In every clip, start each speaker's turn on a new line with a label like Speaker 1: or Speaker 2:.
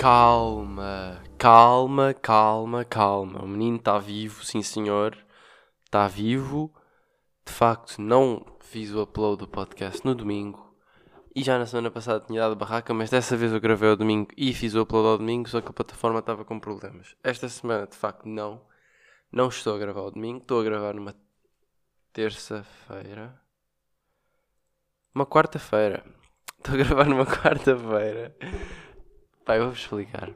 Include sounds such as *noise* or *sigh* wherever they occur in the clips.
Speaker 1: Calma, calma, calma, calma. O menino está vivo, sim senhor. Está vivo. De facto, não fiz o upload do podcast no domingo. E já na semana passada tinha dado barraca, mas dessa vez eu gravei ao domingo e fiz o upload ao domingo, só que a plataforma estava com problemas. Esta semana, de facto, não. Não estou a gravar ao domingo, estou a gravar numa terça-feira. Uma quarta-feira. Estou a gravar numa *laughs* quarta-feira. Pá, eu vou-vos explicar.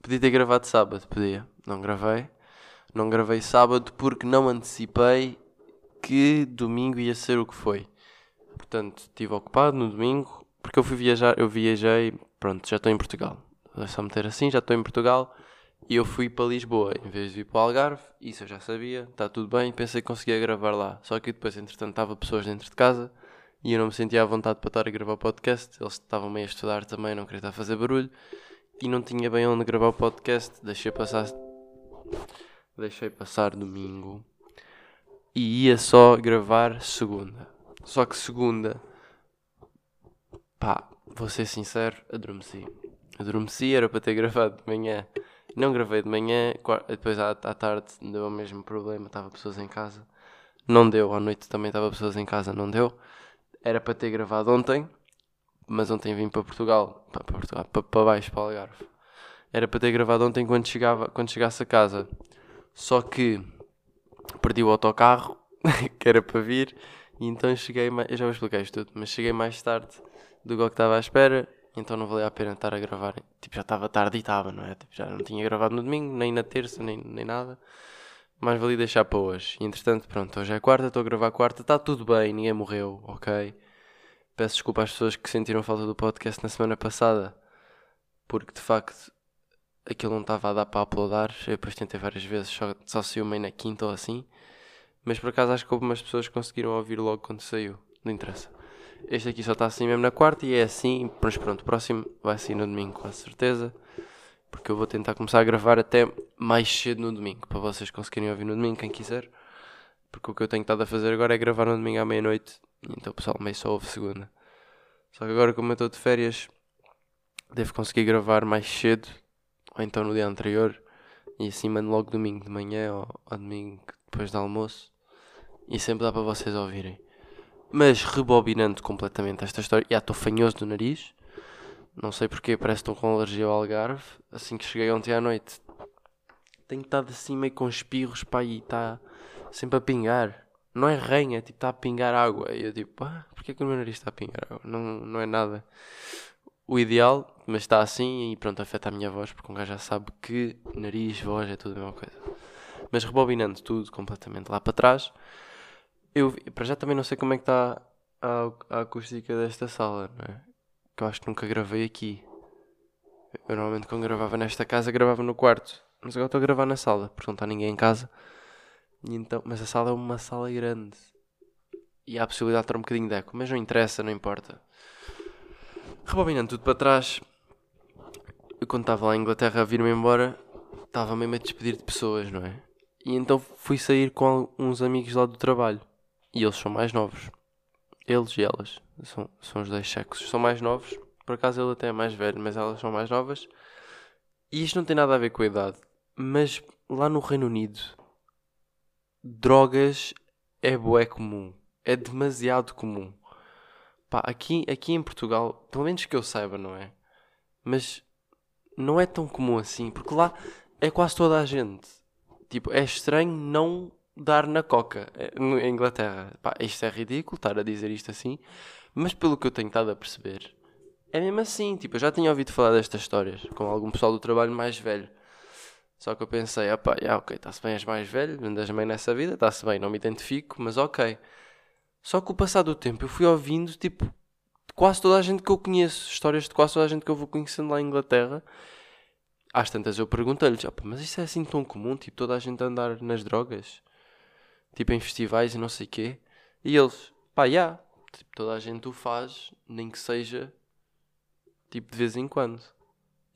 Speaker 1: Podia ter gravado sábado, podia. Não gravei. Não gravei sábado porque não antecipei que domingo ia ser o que foi. Portanto, estive ocupado no domingo porque eu fui viajar, eu viajei, pronto, já estou em Portugal. É só meter assim, já estou em Portugal e eu fui para Lisboa em vez de ir para o Algarve. Isso eu já sabia, está tudo bem, pensei que conseguia gravar lá. Só que depois, entretanto, estava pessoas dentro de casa e eu não me sentia à vontade para estar a gravar podcast. Eles estavam meio a estudar também, não queria estar a fazer barulho e não tinha bem onde gravar o podcast. Deixei passar, deixei passar domingo e ia só gravar segunda. Só que segunda, pá, vou ser sincero, adormeci. Adormeci, era para ter *laughs* gravado de manhã. Não gravei de manhã, depois à, à tarde deu o mesmo problema, estava pessoas em casa. Não deu, à noite também estava pessoas em casa, não deu. Era para ter gravado ontem, mas ontem vim para Portugal, para, Portugal, para, para baixo, para Algarve. Era para ter gravado ontem quando, chegava, quando chegasse a casa. Só que perdi o autocarro, *laughs* que era para vir, e então cheguei mais. Eu já vou explicar isto tudo, mas cheguei mais tarde do que estava à espera, então não valia a pena estar a gravar. Tipo, já estava tarde e estava, não é? Tipo, já não tinha gravado no domingo, nem na terça, nem, nem nada. Mas valia deixar para hoje. E entretanto, pronto, hoje é quarta, estou a gravar quarta, está tudo bem, ninguém morreu, ok? Peço desculpa às pessoas que sentiram falta do podcast na semana passada, porque de facto aquilo não estava a dar para uploadar. Eu depois tentei várias vezes, só, só saiu meio na quinta ou assim. Mas por acaso acho que algumas pessoas conseguiram ouvir logo quando saiu. Não interessa. Este aqui só está assim mesmo na quarta e é assim. Mas pronto, o próximo vai sair no domingo, com certeza. Porque eu vou tentar começar a gravar até mais cedo no domingo. Para vocês conseguirem ouvir no domingo, quem quiser. Porque o que eu tenho estado a fazer agora é gravar no domingo à meia-noite. Então o pessoal meio só ouve segunda. Só que agora, como eu estou de férias, devo conseguir gravar mais cedo. Ou então no dia anterior. E assim mando logo domingo de manhã ou, ou domingo depois do almoço. E sempre dá para vocês ouvirem. Mas rebobinando completamente esta história. Já estou fanhoso do nariz. Não sei porque, parece que estou com alergia ao algarve. Assim que cheguei ontem à noite, tenho estado assim meio com espirros, pá, e está sempre a pingar. Não é ranha, é tipo, está a pingar água. E eu tipo, ah, porquê que o meu nariz está a pingar água? Não, não é nada o ideal, mas está assim e pronto, afeta a minha voz, porque um gajo já sabe que nariz, voz é tudo a mesma coisa. Mas rebobinando tudo completamente lá para trás, eu para já também não sei como é que está a, a acústica desta sala, não é? Que eu acho que nunca gravei aqui. Eu normalmente quando gravava nesta casa gravava no quarto. Mas agora estou a gravar na sala, porque não está ninguém em casa. E então, mas a sala é uma sala grande. E há a possibilidade de ter um bocadinho de eco. Mas não interessa, não importa. Rebobinando tudo para trás. Eu quando estava lá em Inglaterra a vir-me embora, estava mesmo a despedir de pessoas, não é? E então fui sair com uns amigos lá do trabalho. E eles são mais novos. Eles e elas. São, são os dois sexos. São mais novos. Por acaso ele até é mais velho, mas elas são mais novas. E isto não tem nada a ver com a idade. Mas lá no Reino Unido, drogas é bué comum. É demasiado comum. Pá, aqui, aqui em Portugal, pelo menos que eu saiba, não é? Mas não é tão comum assim, porque lá é quase toda a gente. Tipo, é estranho não dar na coca em Inglaterra. Pá, isto é ridículo estar a dizer isto assim, mas pelo que eu tenho estado a perceber, é mesmo assim. Tipo, eu já tinha ouvido falar destas histórias com algum pessoal do trabalho mais velho. Só que eu pensei, ah pá, yeah, ok, está-se bem, és mais velho, andas bem nessa vida, está-se bem, não me identifico, mas ok. Só que o passar do tempo eu fui ouvindo, tipo, quase toda a gente que eu conheço, histórias de quase toda a gente que eu vou conhecendo lá em Inglaterra. Às tantas eu perguntei-lhes, mas isso é assim tão comum, tipo, toda a gente andar nas drogas? Tipo, em festivais e não sei o quê. E eles, pá, já, yeah, tipo, toda a gente o faz, nem que seja, tipo, de vez em quando.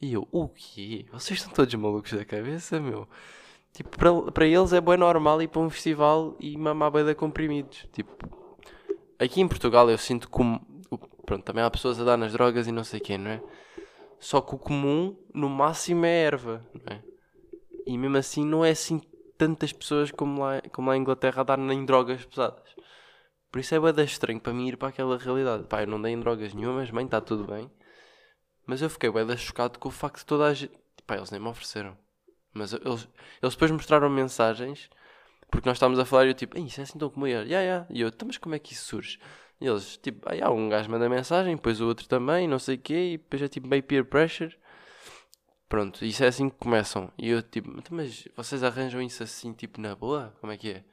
Speaker 1: E eu, o quê? Vocês estão todos malucos da cabeça, meu? Tipo, para, para eles é bem normal ir para um festival e mamar beida comprimidos. Tipo, aqui em Portugal eu sinto como. Pronto, também há pessoas a dar nas drogas e não sei quem, não é? Só que o comum, no máximo, é erva, não é? E mesmo assim não é assim tantas pessoas como lá, como lá em Inglaterra a dar nem drogas pesadas. Por isso é bem estranho para mim ir para aquela realidade. Pá, eu não dei em drogas nenhumas, mãe, está tudo bem. Mas eu fiquei bem chocado com o facto de toda a gente. Pá, eles nem me ofereceram. Mas eles, eles depois mostraram mensagens, porque nós estávamos a falar e eu tipo, isso é assim tão comum. E yeah, yeah. E eu, então, mas como é que isso surge? E eles, tipo, ah, um gajo manda mensagem, depois o outro também, não sei o quê, e depois é tipo meio peer pressure. Pronto, isso é assim que começam. E eu, tipo, então, mas vocês arranjam isso assim, tipo, na boa? Como é que é?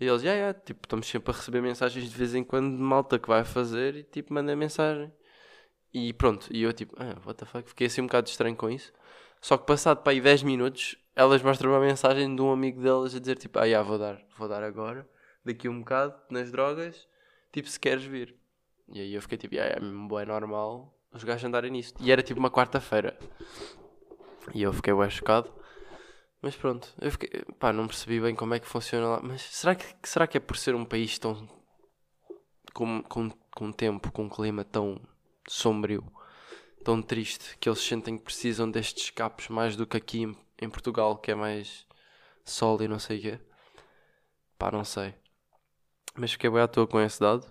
Speaker 1: E eles, já, yeah, yeah, tipo, estamos sempre a receber mensagens de vez em quando de malta que vai fazer e, tipo, manda mensagem. E pronto, e eu, tipo, ah, what the fuck, fiquei assim um bocado estranho com isso. Só que passado para aí 10 minutos, elas mostram uma mensagem de um amigo delas a dizer, tipo, ah, yeah, vou dar, vou dar agora, daqui um bocado, nas drogas, tipo, se queres vir. E aí eu fiquei tipo, yeah, é mesmo bom, é normal os gajos andarem nisso. E era tipo uma quarta-feira. E eu fiquei bem chocado. Mas pronto, eu fiquei, pá, não percebi bem como é que funciona lá. Mas será que, será que é por ser um país tão. com, com, com tempo, com um clima tão sombrio, tão triste, que eles sentem que precisam destes escapes mais do que aqui em, em Portugal, que é mais sol e não sei o quê? Pá, não sei. Mas fiquei bem à toa com esse dado.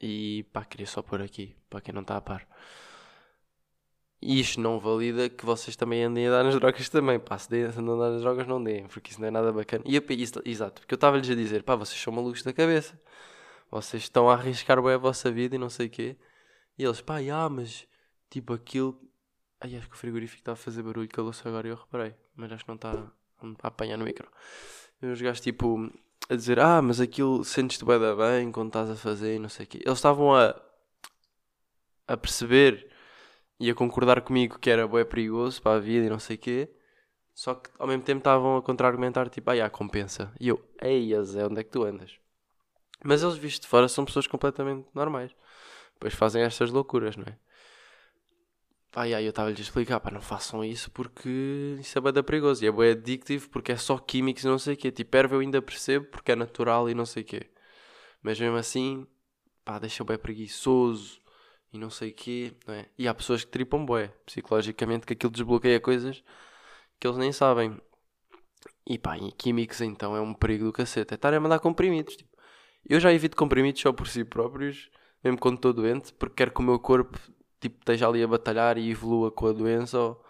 Speaker 1: E pá, queria só pôr aqui, para quem não está a par. E isto não valida que vocês também andem a dar nas drogas também. Pá, se andam a dar nas drogas, não deem, porque isso não é nada bacana. E eu, isso, exato, porque eu estava-lhes a dizer, pá, vocês são malucos da cabeça. Vocês estão a arriscar bem a vossa vida e não sei o quê. E eles, pá, ah, mas tipo aquilo. Ai, acho que o frigorífico está a fazer barulho, calou-se agora e eu reparei. Mas acho que não está a apanhar no micro. E os gajos, tipo, a dizer, ah, mas aquilo sentes-te bem, bem quando estás a fazer e não sei o quê. Eles estavam a, a perceber e a concordar comigo que era bem perigoso para a vida e não sei o quê. Só que ao mesmo tempo estavam a contra-argumentar, tipo, ah, compensa. E eu, ei, Zé, onde é que tu andas? Mas eles, vistos de fora, são pessoas completamente normais. Depois fazem estas loucuras, não é? Ai, ai, eu estava-lhes a explicar, pá, não façam isso porque isso é bem perigoso. E é bem addictivo porque é só químicos e não sei o quê. Tipo, erva eu ainda percebo porque é natural e não sei o quê. Mas mesmo assim, pá, deixa bem preguiçoso e não sei o quê, não é? E há pessoas que tripam bué, psicologicamente, que aquilo desbloqueia coisas que eles nem sabem. E pá, em químicos então é um perigo do cacete. É estar a mandar comprimidos. Tipo, eu já evito comprimidos só por si próprios, mesmo quando estou doente, porque quero que o meu corpo tipo, esteja ali a batalhar e evolua com a doença ou,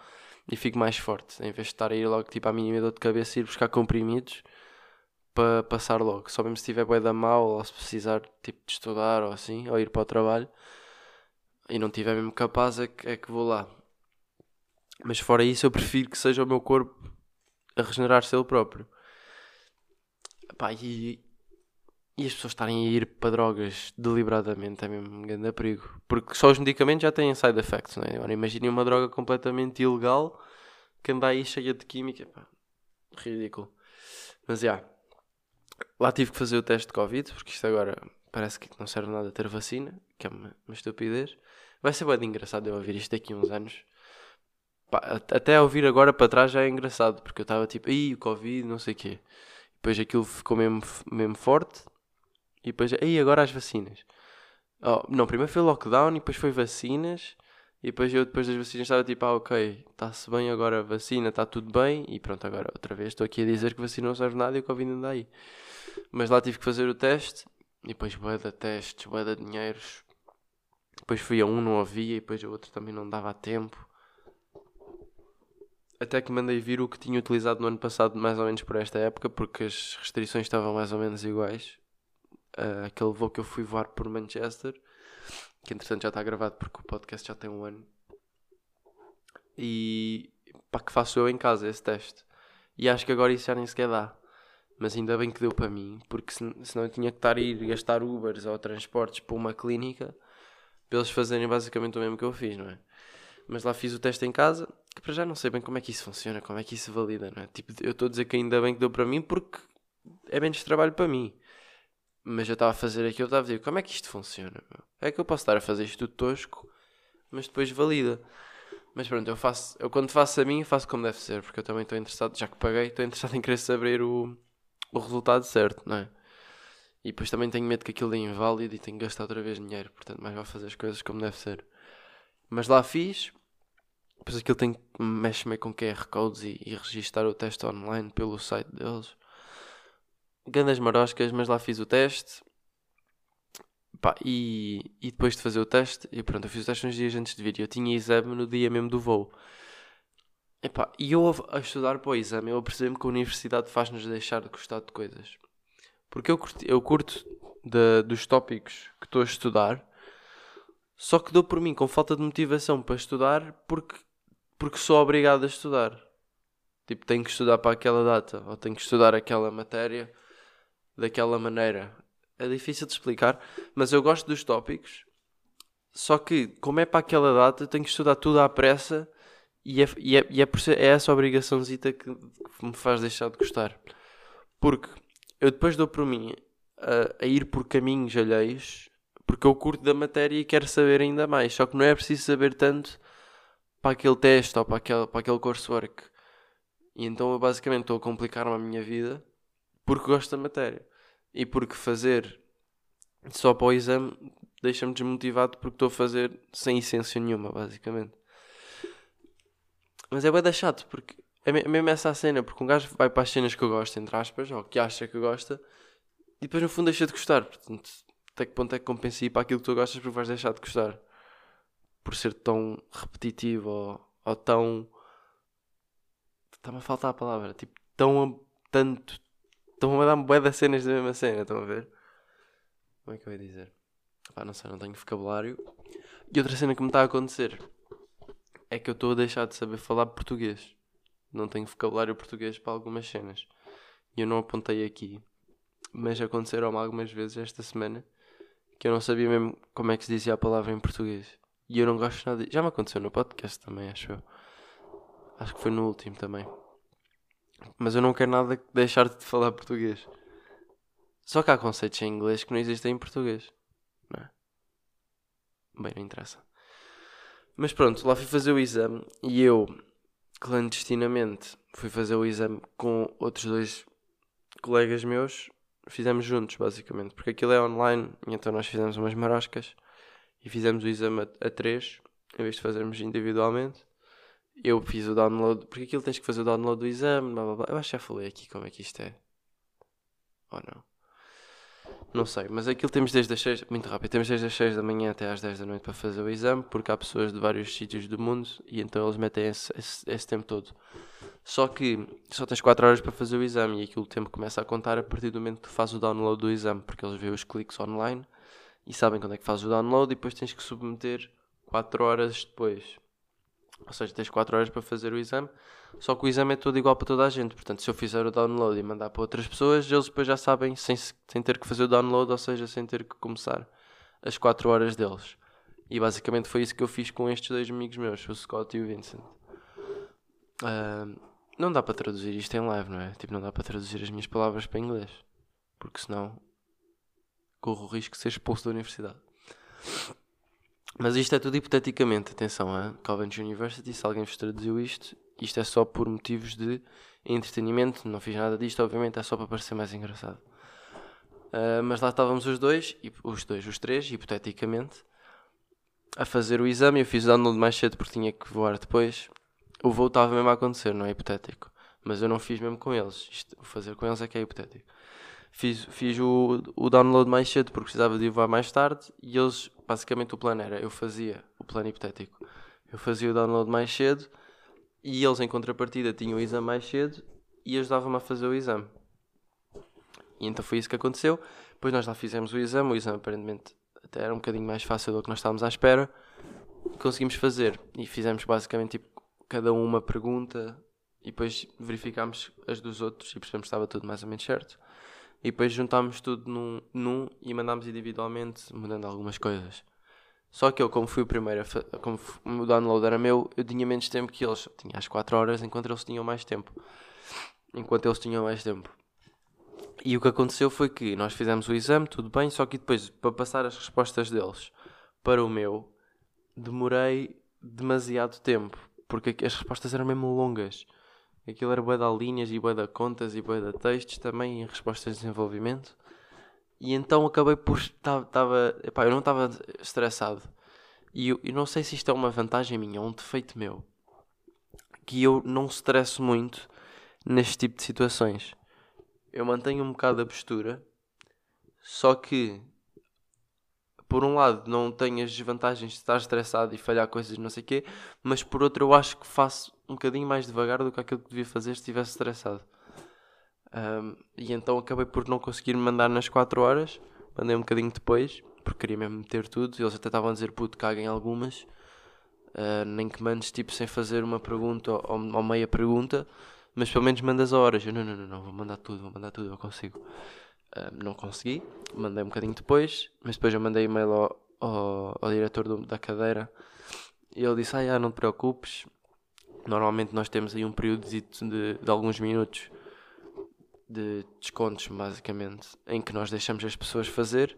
Speaker 1: e fique mais forte. Em vez de estar a ir logo tipo, à mínima dor de cabeça e ir buscar comprimidos para passar logo. Só mesmo se estiver bué da mal ou se precisar tipo, de estudar ou assim, ou ir para o trabalho e não tiver mesmo capaz, é que, é que vou lá. Mas fora isso, eu prefiro que seja o meu corpo a regenerar-se ele próprio. E, e as pessoas estarem a ir para drogas deliberadamente é mesmo um grande perigo. Porque só os medicamentos já têm side effects, não é? Agora imaginem uma droga completamente ilegal que anda aí cheia de química. Ridículo. Mas já. Lá tive que fazer o teste de Covid, porque isto agora parece que não serve nada ter vacina, que é uma, uma estupidez. Vai ser bem engraçado eu ouvir isto daqui a uns anos. Pá, até ouvir agora para trás já é engraçado, porque eu estava tipo, aí o Covid, não sei o quê. Depois aquilo ficou mesmo, mesmo forte. E depois, aí agora as vacinas. Oh, não, primeiro foi lockdown e depois foi vacinas. E depois eu, depois das vacinas, estava tipo, ah, ok, está-se bem agora a vacina, está tudo bem. E pronto, agora outra vez estou aqui a dizer que vacina não serve nada e o Covid anda aí. Mas lá tive que fazer o teste. E depois, de testes, de dinheiros. Depois fui a um, não havia, e depois a outro também não dava tempo. Até que mandei vir o que tinha utilizado no ano passado, mais ou menos por esta época, porque as restrições estavam mais ou menos iguais. Uh, aquele voo que eu fui voar por Manchester, que entretanto já está gravado porque o podcast já tem um ano. E pá, que faço eu em casa esse teste. E acho que agora isso já nem sequer dá. Mas ainda bem que deu para mim, porque senão eu tinha que estar a ir gastar Ubers ou transportes para uma clínica para eles fazerem basicamente o mesmo que eu fiz, não é? Mas lá fiz o teste em casa, que para já não sei bem como é que isso funciona, como é que isso valida, não é? Tipo, eu estou a dizer que ainda bem que deu para mim porque é menos trabalho para mim. Mas eu estava a fazer aquilo, eu estava a dizer, como é que isto funciona? Meu? É que eu posso estar a fazer isto tosco, mas depois valida. Mas pronto, eu faço, eu quando faço a mim, faço como deve ser, porque eu também estou interessado, já que paguei, estou interessado em querer saber o, o resultado certo, não é? E depois também tenho medo que aquilo é inválido e tenho que gastar outra vez dinheiro. Portanto, mais vai fazer as coisas como deve ser. Mas lá fiz. depois aquilo tem que mexe meio com QR codes e, e registar o teste online pelo site deles. Gandas maroscas, mas lá fiz o teste. Pá, e, e depois de fazer o teste, e pronto, eu fiz o teste uns dias antes de vir. Eu tinha exame no dia mesmo do voo. E eu a estudar para o exame, eu percebo que a universidade faz-nos deixar de gostar de coisas. Porque eu curto, eu curto de, dos tópicos que estou a estudar, só que dou por mim com falta de motivação para estudar porque, porque sou obrigado a estudar. Tipo, tenho que estudar para aquela data, ou tenho que estudar aquela matéria daquela maneira. É difícil de explicar, mas eu gosto dos tópicos. Só que, como é para aquela data, tenho que estudar tudo à pressa e é, e é, e é, por é essa obrigaçãozita que, que me faz deixar de gostar. Porque eu depois dou por mim a, a, ir por caminhos alheios porque eu curto da matéria e quero saber ainda mais. Só que não é preciso saber tanto para aquele teste ou para aquele, para aquele coursework. E então eu basicamente estou a complicar-me a minha vida porque gosto da matéria. E porque fazer só para o exame deixa-me desmotivado porque estou a fazer sem essência nenhuma, basicamente. Mas é bem chato porque é mesmo essa a cena, porque um gajo vai para as cenas que eu gosto, entre aspas, ou que acha que gosta, e depois no fundo deixa de gostar. Portanto, até que ponto é que compensa ir para aquilo que tu gostas porque vais deixar de gostar? Por ser tão repetitivo ou, ou tão. Está-me a faltar a palavra. Tipo, tão. tanto. Estão a dar-me bué das cenas da mesma cena, estão a ver? Como é que eu ia dizer? Pá, não sei, não tenho vocabulário. E outra cena que me está a acontecer é que eu estou a deixar de saber falar português. Não tenho vocabulário português para algumas cenas. E eu não apontei aqui. Mas aconteceram algumas vezes esta semana que eu não sabia mesmo como é que se dizia a palavra em português. E eu não gosto nada. Já me aconteceu no podcast também, acho eu. Acho que foi no último também. Mas eu não quero nada deixar de falar português. Só que há conceitos em inglês que não existem em português. Não é? Bem, não interessa. Mas pronto, lá fui fazer o exame e eu, clandestinamente, fui fazer o exame com outros dois colegas meus. Fizemos juntos, basicamente, porque aquilo é online, então nós fizemos umas maroscas e fizemos o exame a, a três, em vez de fazermos individualmente. Eu fiz o download, porque aquilo tens que fazer o download do exame, blá blá blá. Eu acho que já falei aqui como é que isto é. Ou não? Não sei, mas aquilo temos desde as 6, muito rápido, temos desde as 6 da manhã até às 10 da noite para fazer o exame, porque há pessoas de vários sítios do mundo e então eles metem esse, esse, esse tempo todo. Só que só tens 4 horas para fazer o exame e aquilo o tempo começa a contar a partir do momento que fazes o download do exame, porque eles veem os cliques online e sabem quando é que fazes o download e depois tens que submeter 4 horas depois. Ou seja, tens 4 horas para fazer o exame, só que o exame é todo igual para toda a gente. Portanto, se eu fizer o download e mandar para outras pessoas, eles depois já sabem sem, sem ter que fazer o download, ou seja, sem ter que começar as 4 horas deles. E basicamente foi isso que eu fiz com estes dois amigos meus, o Scott e o Vincent. Uh, não dá para traduzir isto em live, não é? Tipo, não dá para traduzir as minhas palavras para inglês. Porque senão corro o risco de ser expulso da universidade. Mas isto é tudo hipoteticamente, atenção, a Coventry University, se alguém vos traduziu isto, isto é só por motivos de entretenimento, não fiz nada disto, obviamente é só para parecer mais engraçado. Uh, mas lá estávamos os dois, os dois, os três, hipoteticamente, a fazer o exame. Eu fiz o download mais cedo porque tinha que voar depois. O voo estava mesmo a acontecer, não é hipotético. Mas eu não fiz mesmo com eles. Isto, fazer com eles é que é hipotético. Fiz, fiz o, o download mais cedo porque precisava de voar mais tarde e eles basicamente o plano era, eu fazia o plano hipotético, eu fazia o download mais cedo e eles em contrapartida tinham o exame mais cedo e ajudavam-me a fazer o exame. E então foi isso que aconteceu. Depois nós lá fizemos o exame, o exame aparentemente até era um bocadinho mais fácil do que nós estávamos à espera. Conseguimos fazer e fizemos basicamente tipo, cada um uma pergunta e depois verificámos as dos outros e percebemos que estava tudo mais ou menos certo e depois juntámos tudo num, num e mandámos individualmente, mudando algumas coisas. Só que eu, como fui o primeiro, a como o download era meu, eu tinha menos tempo que eles. Tinha as 4 horas, enquanto eles tinham mais tempo. Enquanto eles tinham mais tempo. E o que aconteceu foi que nós fizemos o exame, tudo bem, só que depois, para passar as respostas deles para o meu, demorei demasiado tempo. Porque as respostas eram mesmo longas. Aquilo era bué de linhas e bué de contas e bué de textos também em respostas de desenvolvimento. E então acabei por... Tava, epá, eu não estava estressado. E eu, eu, não sei se isto é uma vantagem minha ou um defeito meu. que eu não estresso muito neste tipo de situações. Eu mantenho um bocado a postura, só que por um lado não tenho as desvantagens de estar estressado e falhar coisas não sei o quê, mas por outro eu acho que faço um bocadinho mais devagar do que aquilo que devia fazer se estivesse estressado. Um, e então acabei por não conseguir me mandar nas 4 horas, mandei um bocadinho depois, porque queria mesmo meter tudo, eles até estavam a dizer puto, caguem algumas, uh, nem que mandes tipo sem fazer uma pergunta ou, ou meia pergunta, mas pelo menos mandas a horas. Eu não, não, não, não, vou mandar tudo, vou mandar tudo, eu consigo. Uh, não consegui, mandei um bocadinho depois, mas depois eu mandei e-mail ao, ao, ao diretor do, da cadeira e ele disse: Ah, não te preocupes, normalmente nós temos aí um período de, de, alguns minutos de descontos, basicamente, em que nós deixamos as pessoas fazer.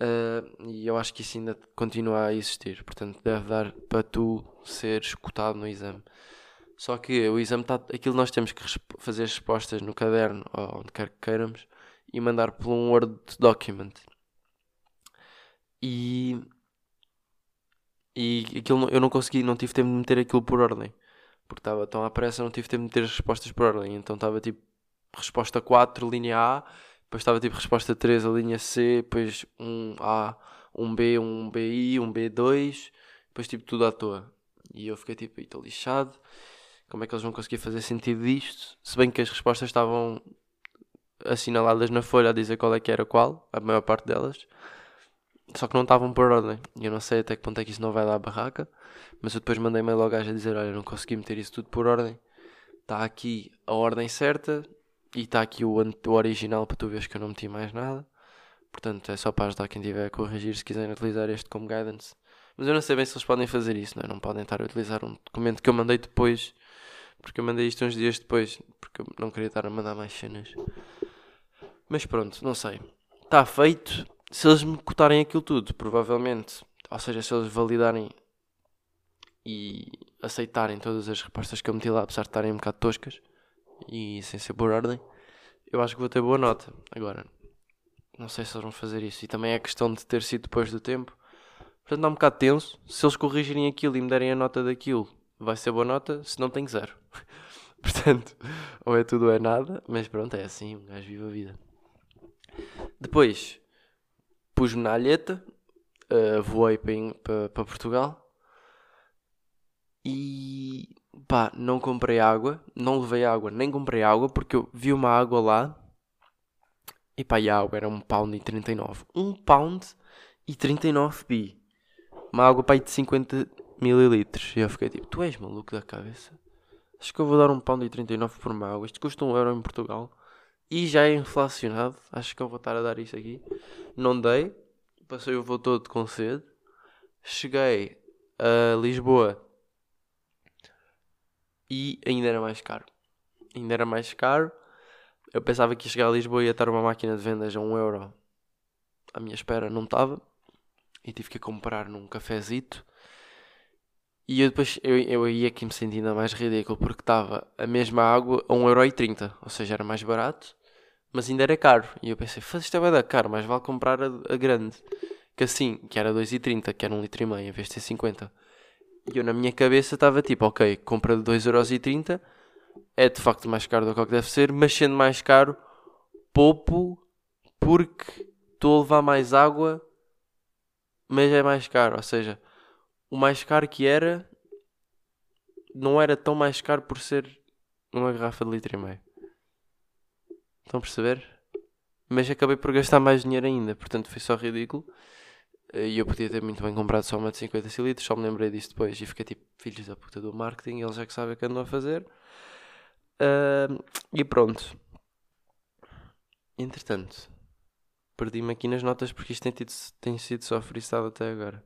Speaker 1: Uh, e eu acho que isso ainda continua a existir, portanto, deve dar para tu ser escutado no exame. Só que o exame está. Aquilo nós temos que fazer as respostas no caderno ou onde quer que queiramos e mandar por um Word document. E. E aquilo eu não consegui, não tive tempo de meter aquilo por ordem. Porque estava tão à pressa, não tive tempo de meter as respostas por ordem. Então estava tipo resposta 4, linha A, depois estava tipo resposta 3, a linha C, depois um A, um B, um BI, um B2, depois tipo tudo à toa. E eu fiquei tipo, estou lixado. Como é que eles vão conseguir fazer sentido disto? Se bem que as respostas estavam assinaladas na folha a dizer qual é que era qual, a maior parte delas, só que não estavam por ordem. E eu não sei até que ponto é que isso não vai dar a barraca, mas eu depois mandei-me logo a dizer: Olha, não consegui meter isso tudo por ordem. Está aqui a ordem certa e está aqui o, o original para tu veres que eu não meti mais nada. Portanto, é só para ajudar quem tiver a corrigir se quiserem utilizar este como guidance. Mas eu não sei bem se eles podem fazer isso, não é? Não podem estar a utilizar um documento que eu mandei depois, porque eu mandei isto uns dias depois, porque eu não queria estar a mandar mais cenas. Mas pronto, não sei. Está feito. Se eles me cotarem aquilo tudo, provavelmente, ou seja, se eles validarem e aceitarem todas as respostas que eu meti lá, apesar de estarem um bocado toscas e sem ser por ordem, eu acho que vou ter boa nota. Agora, não sei se eles vão fazer isso. E também é questão de ter sido depois do tempo. Portanto, dá um bocado tenso. Se eles corrigirem aquilo e me derem a nota daquilo, vai ser boa nota. Se não, tenho zero. *laughs* Portanto, ou é tudo ou é nada. Mas pronto, é assim. Um gajo vive a vida. Depois pus-me na alheta, uh, voei para, Portugal e pá, não comprei água, não levei água, nem comprei água porque eu vi uma água lá e pá, e a água era um pound e 39. Um pound e 39 bi. Uma água pá, de 50 mililitros. E eu fiquei tipo, tu és maluco da cabeça? Acho que eu vou dar um pound e 39 por uma água. Isto custa um euro em Portugal e já é inflacionado. Acho que eu vou estar a dar isso aqui. Não dei, passei o voo todo com sede. Cheguei a Lisboa e ainda era mais caro. Ainda era mais caro. Eu pensava que ia chegar a Lisboa e ia estar uma máquina de vendas a 1 um euro. À minha espera não estava. E tive que comprar num cafezito. E eu depois eu, eu ia aqui me sentindo mais ridículo porque estava a mesma água a 1,30€. Ou seja, era mais barato mas ainda era caro. E eu pensei, faz isto é bem da caro, mas vale comprar a, a, grande. Que assim, que era 2,30, que era 1,5 litro e meio, em vez de ser 50. E eu na minha cabeça estava tipo, ok, compra de 2,30€, é de facto mais caro do que que deve ser, mas sendo mais caro, poupo porque estou a levar mais água, mas é mais caro. Ou seja, o mais caro que era, não era tão mais caro por ser uma garrafa de litro e meio. Estão a perceber? Mas acabei por gastar mais dinheiro ainda, portanto foi só ridículo. E eu podia ter muito bem comprado só uma de 50 cilindros, só me lembrei disso depois e fiquei tipo, filhos da puta do marketing, eles é que sabem o que andam a fazer. Uh, e pronto. Entretanto, perdi-me aqui nas notas porque isto tem, tido, tem sido só freestyle até agora.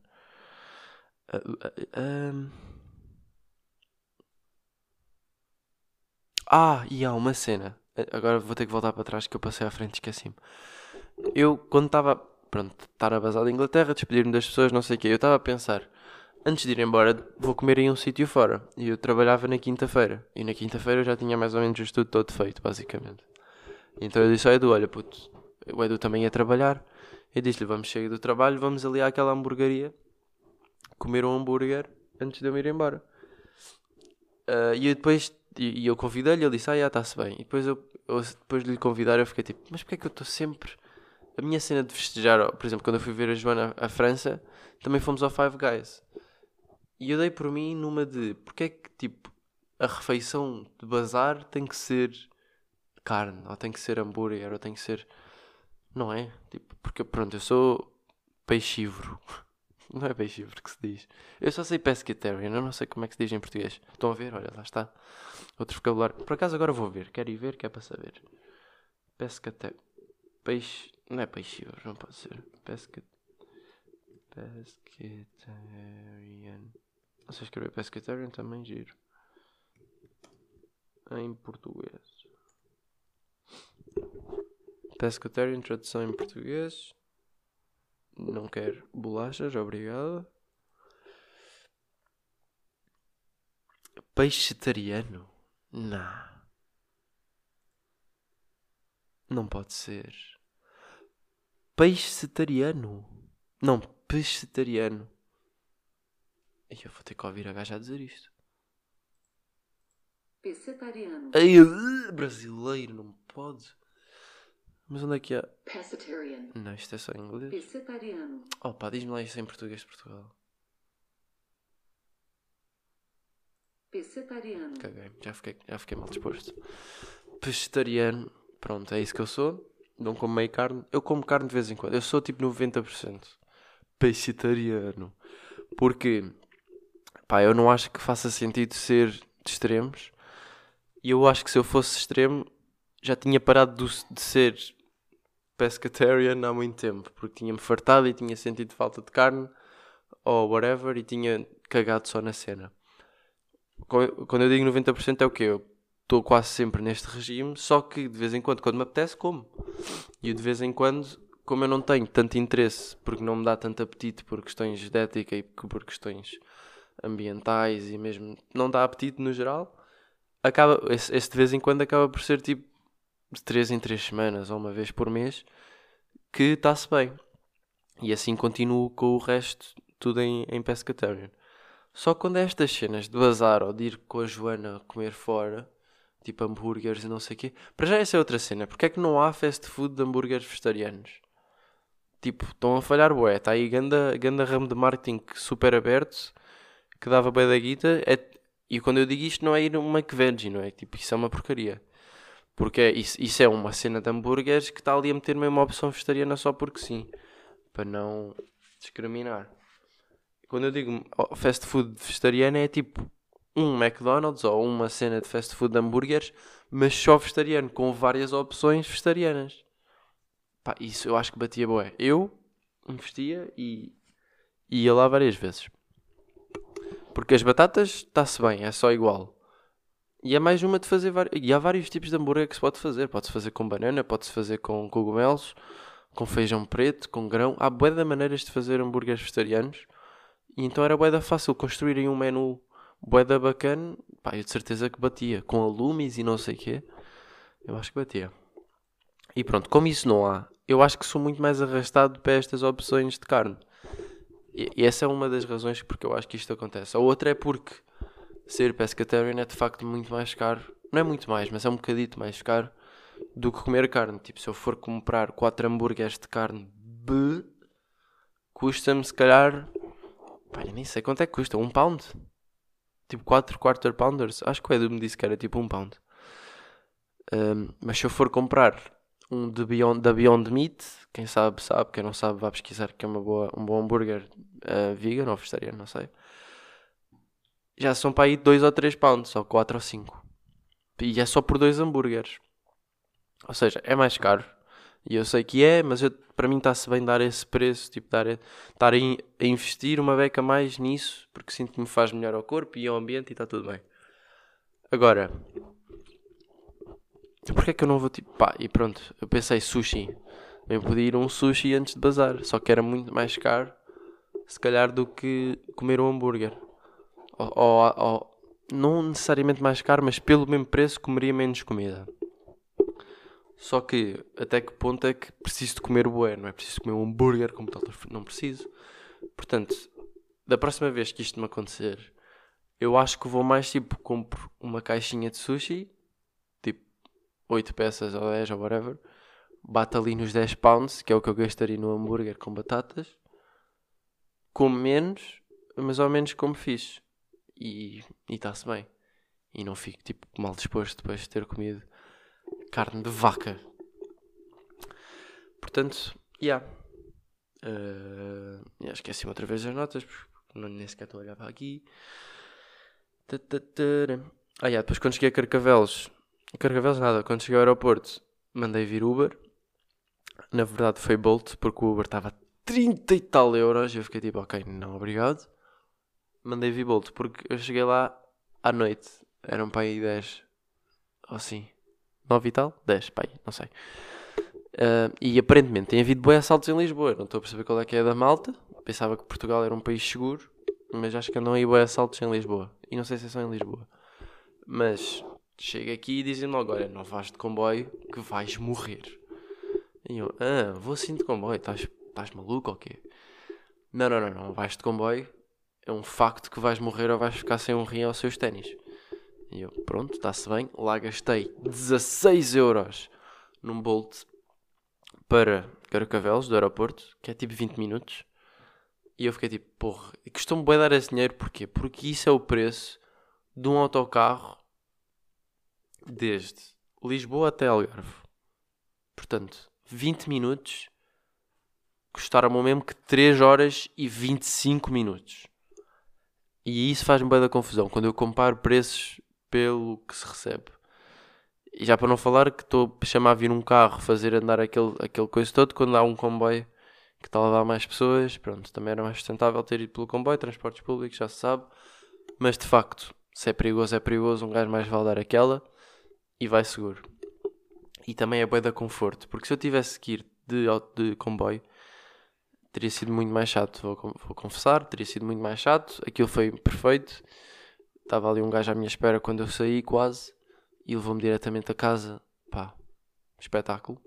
Speaker 1: Uh, uh, ah, e há uma cena Agora vou ter que voltar para trás que eu passei à frente esqueci-me. Eu, quando estava, pronto, estar a basar em Inglaterra, despedir-me das pessoas, não sei o quê, eu estava a pensar, antes de ir embora, vou comer em um sítio fora. E eu trabalhava na quinta-feira. E na quinta-feira eu já tinha mais ou menos o estudo todo feito, basicamente. Então eu disse ao Edu, olha puto, o Edu também ia trabalhar. Eu disse-lhe, vamos sair do trabalho, vamos ali àquela hamburgueria, comer um hambúrguer antes de eu ir embora. Uh, e eu depois e, e eu convidei-lhe, ele disse, ah, já está-se bem. E depois, eu, eu, depois de lhe convidar, eu fiquei tipo, mas porquê é que eu estou sempre. A minha cena de festejar, por exemplo, quando eu fui ver a Joana à França, também fomos ao Five Guys. E eu dei por mim numa de, porque é que, tipo, a refeição de bazar tem que ser carne, ou tem que ser hambúrguer, ou tem que ser. Não é? Tipo, porque pronto, eu sou peixívoro. *laughs* Não é peixívoro que se diz. Eu só sei pescatarian, eu não sei como é que se diz em português. Estão a ver? Olha, lá está. Outro vocabulário. Por acaso agora vou ver. Quero ir ver, que é para saber. Pescatarian. Peixe. Não é peixívoro, não pode ser. Pesca. Pescatarian. Você escrever pescatarian também giro. Em português. Pescatarian, tradução em português. Não quero bolachas, obrigado. Peixetariano? Não. Não pode ser. Peixetariano? Não, peixetariano. Eu vou ter que ouvir a gaja a dizer isto.
Speaker 2: Pescetariano.
Speaker 1: Ai, brasileiro, não pode. Mas onde é que é?
Speaker 2: Pescetarian.
Speaker 1: Não, isto é só em inglês.
Speaker 2: Pescetariano.
Speaker 1: Oh pá, diz-me lá isto em português de Portugal.
Speaker 2: Pescetariano.
Speaker 1: Caguei, já fiquei, já fiquei mal disposto. Vegetariano, pronto, é isso que eu sou. Não como meio carne. Eu como carne de vez em quando. Eu sou tipo 90%. Vegetariano. Porque, pá, eu não acho que faça sentido ser de extremos. E eu acho que se eu fosse extremo, já tinha parado de ser pescatarian há muito tempo. Porque tinha-me fartado e tinha sentido falta de carne. Ou whatever. E tinha cagado só na cena quando eu digo 90% é o quê? Eu estou quase sempre neste regime, só que de vez em quando, quando me apetece, como. E de vez em quando, como eu não tenho tanto interesse, porque não me dá tanto apetite por questões de estética e por questões ambientais e mesmo não dá apetite no geral, acaba, esse, esse de vez em quando acaba por ser tipo de 3 em 3 semanas ou uma vez por mês que está-se bem. E assim continuo com o resto, tudo em, em pescatarian. Só quando é estas cenas de bazar ou de ir com a Joana comer fora, tipo hambúrgueres e não sei o quê. Para já essa é outra cena. Porque é que não há fast food de hambúrgueres vegetarianos? Tipo, estão a falhar bué. Está aí ganda, ganda ramo de marketing super aberto que dava bem da guita. É, e quando eu digo isto não é ir uma McVeggie, não é? Tipo, isso é uma porcaria. Porque é, isso, isso é uma cena de hambúrgueres que está ali a meter-me uma opção vegetariana só porque sim. Para não discriminar. Quando eu digo fast food vegetariano é tipo um McDonald's ou uma cena de fast food de hambúrgueres, mas só vegetariano, com várias opções vegetarianas. Pá, isso eu acho que batia boé. Eu investia e ia lá várias vezes. Porque as batatas está-se bem, é só igual. E é mais uma de fazer vários. E há vários tipos de hambúrguer que se pode fazer. Pode-se fazer com banana, pode-se fazer com cogumelos, com feijão preto, com grão. Há bué de maneiras de fazer hambúrgueres vegetarianos. E então era boeda fácil construírem um menu boeda bacana. Pá, eu de certeza que batia. Com alumes e não sei o quê. Eu acho que batia. E pronto, como isso não há, eu acho que sou muito mais arrastado para estas opções de carne. E, e essa é uma das razões porque eu acho que isto acontece. A outra é porque ser pescatarian é de facto muito mais caro. Não é muito mais, mas é um bocadito mais caro do que comer carne. Tipo, se eu for comprar 4 hambúrgueres de carne, custa-me se calhar Eu nem sei quanto é que custa. Um pound? Tipo 4 quarter pounders? Acho que o Edu me disse que era tipo um pound. Um, mas se eu for comprar um de Beyond, da Beyond Meat, quem sabe, sabe. Quem não sabe, vá pesquisar que é uma boa, um bom hambúrguer uh, vegan ou vegetariano, não sei. Já são para aí 2 ou 3 pounds, ou 4 ou 5. E é só por dois hambúrgueres. Ou seja, é mais caro. E eu sei que é, mas eu, para mim está-se bem dar esse preço, tipo, dar, estar a, a investir uma beca mais nisso, porque sinto que me faz melhor ao corpo e ao ambiente e está tudo bem. Agora, porque é que eu não vou tipo, pá, e pronto, eu pensei sushi. Eu podia ir a um sushi antes de bazar, só que era muito mais caro, se calhar, do que comer um hambúrguer. Ou, ou, ou não necessariamente mais caro, mas pelo mesmo preço comeria menos comida. Só que até que ponto é que preciso de comer bué, não é preciso comer um hambúrguer como tal, não preciso. Portanto, da próxima vez que isto me acontecer, Eu acho que vou mais tipo, compro uma caixinha de sushi, tipo 8 peças ou 10 ou whatever, bato ali nos 10 pounds, que é o que eu gastaria no hambúrguer com batatas, como menos, mas ao menos como fixe. E está-se bem. E não fico tipo mal disposto depois de ter comido carne de vaca. Portanto, yeah. Uh, esqueci-me outra vez as notas, porque não, nem sequer estou a olhar para aqui. Ah, yeah, depois quando cheguei a Carcavelos, Carcavelos nada, quando cheguei ao aeroporto, mandei vir Uber. Na verdade foi Bolt, porque o Uber estava a 30 e tal euros. Eu fiquei tipo, ok, não, obrigado. Mandei vir Bolt, porque eu cheguei lá à noite. Eram para aí 10 ou assim. 9 e tal? 10, pai, não sei. Uh, e aparentemente tem havido boi assaltos em Lisboa. Não estou a perceber qual é que é da malta. Pensava que Portugal era um país seguro, mas acho que andam aí boi assaltos em Lisboa. E não sei se é só em Lisboa. Mas chega aqui e dizem logo: Olha, não vais de comboio que vais morrer. E eu: Ah, vou assim de comboio, estás, estás maluco ou quê? Não, não, não, não, vais de comboio. É um facto que vais morrer ou vais ficar sem um rim aos seus ténis. E eu: Pronto, está-se bem. Lá gastei 16 euros num Bolt para Carcavelos, do aeroporto, que é tipo 20 minutos. E eu fiquei tipo, porra, custou-me bem dar esse dinheiro, porquê? Porque isso é o preço de um autocarro desde Lisboa até Algarve. Portanto, 20 minutos custaram-me mesmo que 3 horas e 25 minutos. E isso faz-me bem da confusão quando eu comparo preços pelo que se recebe. E já para não falar que estou a chamar a vir um carro, fazer andar aquele, aquele coisa todo, quando há um comboio que está a levar mais pessoas, pronto, também era mais sustentável ter ido pelo comboio, transportes públicos, já se sabe. Mas de facto, se é perigoso, é perigoso, um gajo mais vale dar aquela e vai seguro. E também é bem da conforto, porque se eu tivesse que ir de, de comboio, teria sido muito mais chato, vou, vou confessar, teria sido muito mais chato. Aquilo foi perfeito. Estava ali um gajo à minha espera quando eu saí, quase e levou-me diretamente a casa. Pá, espetáculo.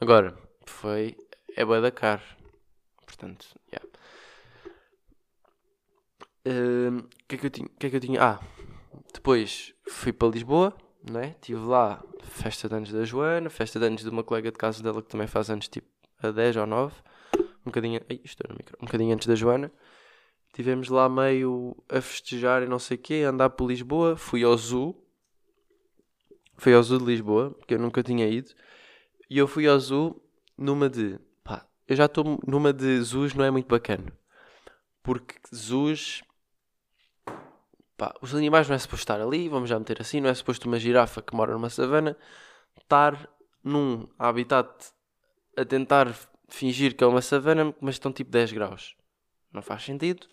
Speaker 1: Agora, foi. É bué da caro. Portanto, yeah. Hum, o uh, que, é que, eu tinha, que é que eu tinha? Ah, depois fui para Lisboa, não é? Estive lá, festa de anos da Joana, festa de anos de uma colega de casa dela que também faz anos tipo a 10 ou 9. Um bocadinho, ai, isto era micro, um bocadinho antes da Joana. Tivemos lá meio a festejar e não sei o quê, a andar por Lisboa. Fui ao Zoo, foi ao Zoo de Lisboa, que eu nunca tinha ido. E eu fui ao Zoo numa de. Pá, eu já estou numa de zoos, não é muito bacana. Porque zoos. Pá, os animais não é suposto estar ali, vamos já meter assim, não é suposto uma girafa que mora numa savana estar num habitat a tentar fingir que é uma savana, mas estão tipo 10 graus. Não faz sentido.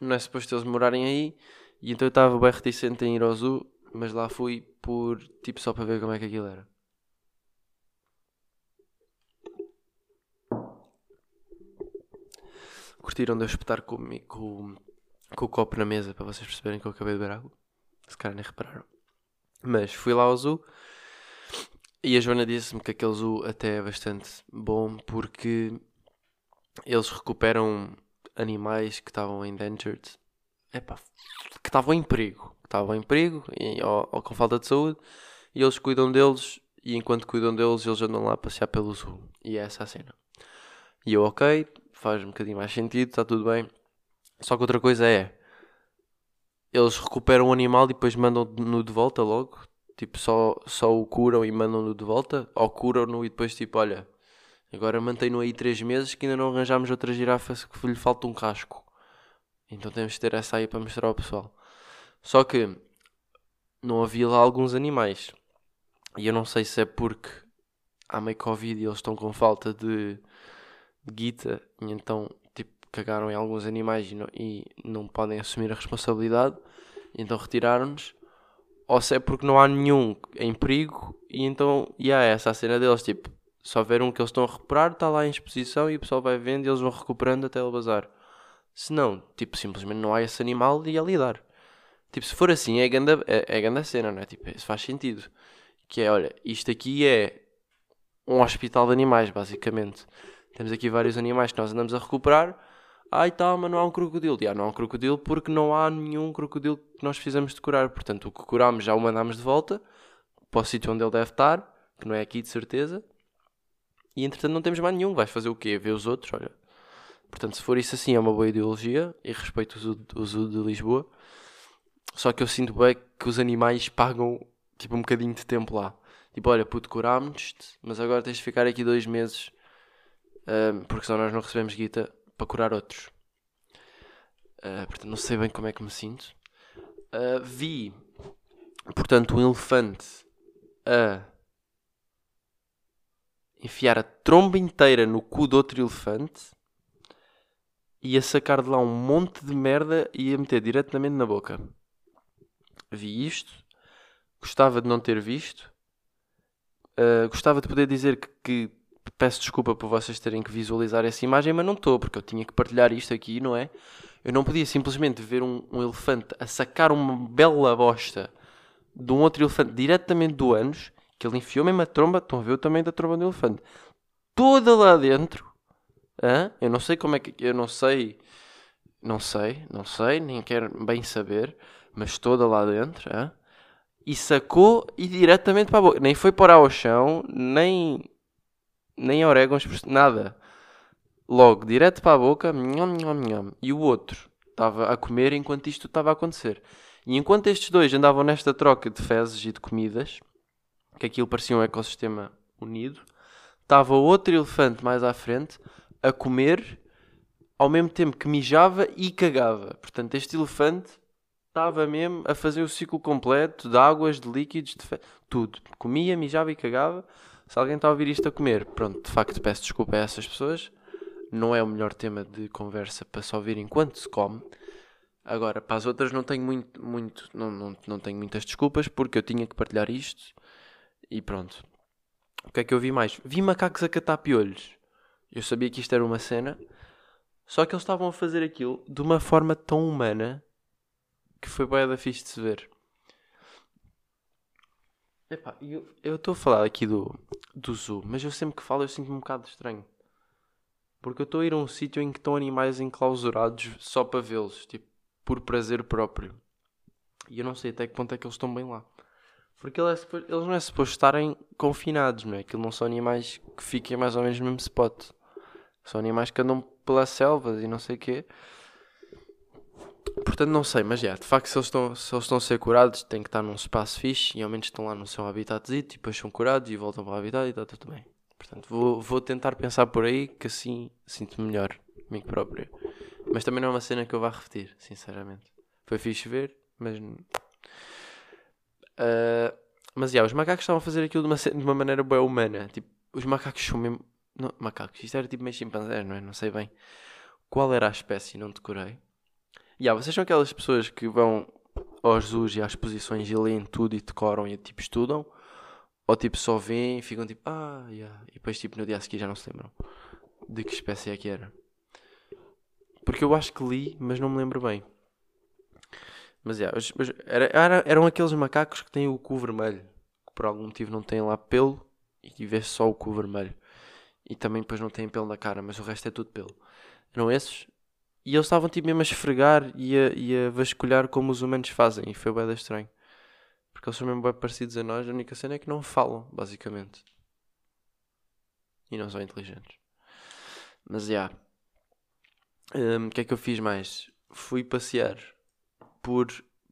Speaker 1: Não é suposto eles morarem aí. E então eu estava bem reticente em ir ao zoo, mas lá fui por tipo só para ver como é que aquilo era. Curtiram de eu espetar com, com, com o copo na mesa para vocês perceberem que eu acabei de beber água? Se calhar nem repararam. Mas fui lá ao zoo e a Joana disse-me que aquele zoo até é bastante bom porque eles recuperam animais que estavam endangered. Epá, que estavam em perigo. Que estavam em perigo e, ou, ou, com falta de saúde. E eles cuidam deles e enquanto cuidam deles eles andam lá a passear pelo sul e é essa a cena. E eu ok, faz um bocadinho mais sentido, está tudo bem. Só que outra coisa é eles recuperam o animal e depois mandam-no de volta logo? Tipo só, só o curam e mandam-no de volta? Ou curam-no e depois tipo olha agora mantém-no aí 3 meses que ainda não arranjámos outra girafa que lhe falta um casco então temos de ter essa aí para mostrar ao pessoal só que não havia lá alguns animais. E eu não sei se é porque há meio Covid e eles estão com falta de, de guita e então tipo, cagaram em alguns animais e não, e não podem assumir a responsabilidade então retiraram-nos. Ou se é porque não há nenhum em perigo e então e há essa a cena deles, tipo, só ver um que eles estão a recuperar, está lá em exposição e o pessoal vai vendo e eles vão recuperando até ele bazar. Se não, tipo, simplesmente não há esse animal e a lidar. Tipo, se for assim, é grande, é, é grande cena, não é? Tipo, isso faz sentido. Que é, olha, isto aqui é um hospital de animais, basicamente. Temos aqui vários animais que nós andamos a recuperar. Ai tal, mas não há um crocodilo. Ah, não há um crocodilo porque não há nenhum crocodilo que nós fizemos de curar. Portanto, o que curámos já o mandámos de volta para o sítio onde ele deve estar, que não é aqui de certeza. E entretanto não temos mais nenhum. Vais fazer o quê? Ver os outros? Olha. Portanto, se for isso assim, é uma boa ideologia e respeito o zoo, de Lisboa. Só que eu sinto bem que os animais pagam tipo um bocadinho de tempo lá. Tipo, olha, puto, curámos-te, mas agora tens de ficar aqui dois meses ahm, porque senão nós não recebemos guita para curar outros. Ah, portanto, não sei bem como é que me sinto. Ah, vi, portanto, um elefante a enfiar a tromba inteira no cu de outro elefante e a sacar de lá um monte de merda e a meter diretamente na boca. Vi isto, gostava de não ter visto, Uh, gostava de poder dizer que, que peço desculpa por vocês terem que visualizar essa imagem, mas não estou, porque eu tinha que partilhar isto aqui, não é? Eu não podia simplesmente ver um, um elefante a sacar uma bela bosta de um outro elefante diretamente do ânus, que ele enfiou mesmo a tromba, estão a ver o tamanho da tromba do elefante, toda lá dentro. Hã? Eu não sei como é que. Eu não sei. Não sei, não sei, nem quero bem saber, mas toda lá dentro. Hã? e sacou e diretamente para a boca. Nem foi parar ao chão, nem, nem orégãos, nada. Logo, direto para a boca, nham, nham, nham. e o outro estava a comer enquanto isto estava a acontecer. E enquanto estes dois andavam nesta troca de fezes e de comidas, que aquilo parecia um ecossistema unido, estava outro elefante mais à frente a comer ao mesmo tempo que mijava e cagava. Portanto, este elefante estava mesmo a fazer o ciclo completo de águas, de líquidos, de fe... tudo. Comia, mijava e cagava. Se alguém está a ouvir isto a comer, pronto, de facto peço desculpa a essas pessoas. Não é o melhor tema de conversa para se ouvir enquanto se come. Agora, para as outras não tenho muito, muito não, não, não tenho muitas desculpas porque eu tinha que partilhar isto e pronto. O que é que eu vi mais? Vi macacos a catar piolhos. Eu sabia que isto era uma cena, só que eles estavam a fazer aquilo de uma forma tão humana que foi bem da fixe de se ver. Epá, eu estou a falar aqui do, do zoo, mas eu sempre que falo eu sinto-me um bocado estranho. Porque eu estou a ir a um sítio em que estão animais enclausurados só para vê-los, tipo, por prazer próprio. E eu não sei até que ponto é que eles estão bem lá. Porque ele é eles não é suposto estarem confinados, não é? Aquilo não são animais que fiquem mais ou menos no mesmo spot. São animais que andam pelas selvas e não sei o quê. Portanto, não sei, mas já, de facto, se eles, estão, se eles estão a ser curados, têm que estar num espaço fixe e ao menos estão lá no seu habitatzinho e depois são curados e voltam para o habitat e está tudo bem. Portanto, vou, vou tentar pensar por aí que assim sinto-me melhor, mim próprio. Mas também não é uma cena que eu vá repetir, sinceramente. Foi fixe ver, mas. Uh, mas já, os macacos estavam a fazer aquilo de uma, de uma maneira bem humana. Tipo, os macacos são mesmo. Não, macacos, isto era tipo meio chimpanzé, não é? Não sei bem qual era a espécie, não decorei. Yeah, vocês são aquelas pessoas que vão aos zoos e às exposições e leem tudo e decoram e tipo estudam? Ou tipo só veem e ficam tipo, ah, yeah. e depois tipo no dia a seguir já não se lembram de que espécie é que era? Porque eu acho que li, mas não me lembro bem. Mas, yeah, era, era, eram aqueles macacos que têm o cu vermelho, que por algum motivo não têm lá pelo e vê só o cu vermelho. E também depois não têm pelo na cara, mas o resto é tudo pelo. Eram esses? E eles estavam tipo mesmo a esfregar e a, e a vasculhar como os humanos fazem. E foi bem estranho. Porque eles são mesmo bem parecidos a nós. A única cena é que não falam, basicamente. E não são inteligentes. Mas já. Yeah. Um, o que é que eu fiz mais? Fui passear por,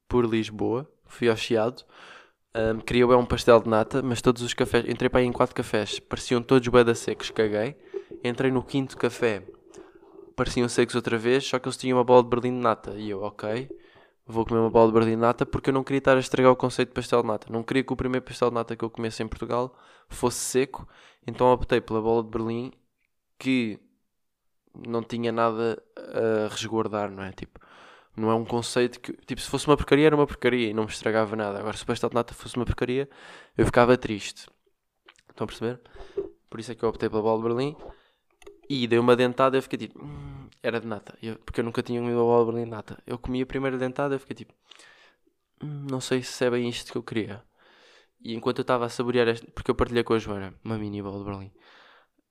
Speaker 1: por Lisboa. Fui ao Chiado. Um, queria bem um pastel de nata, mas todos os cafés. Entrei para aí em quatro cafés. Pareciam todos bué secos. Caguei. Entrei no quinto café pareciam secos outra vez, só que eles tinham uma bola de berlim de nata. E eu, ok, vou comer uma bola de berlim de nata porque eu não queria estar a estragar o conceito de pastel de nata. Não queria que o primeiro pastel de nata que eu comesse em Portugal fosse seco, então optei pela bola de berlim que não tinha nada a resguardar, não é? Tipo, não é um conceito que, tipo, se fosse uma porcaria era uma porcaria e não me estragava nada. Agora, se o pastel de nata fosse uma porcaria, eu ficava triste. Estão a perceber? Por isso é que eu optei pela bola de berlim. E dei uma dentada e eu fiquei tipo, hum, era de nata. Eu, porque eu nunca tinha comido a bola de nata. Eu comi a primeira dentada e fiquei tipo, hum, não sei se é bem isto que eu queria. E enquanto eu estava a saborear, este, porque eu partilhei com a Joana uma mini bola de Berlim,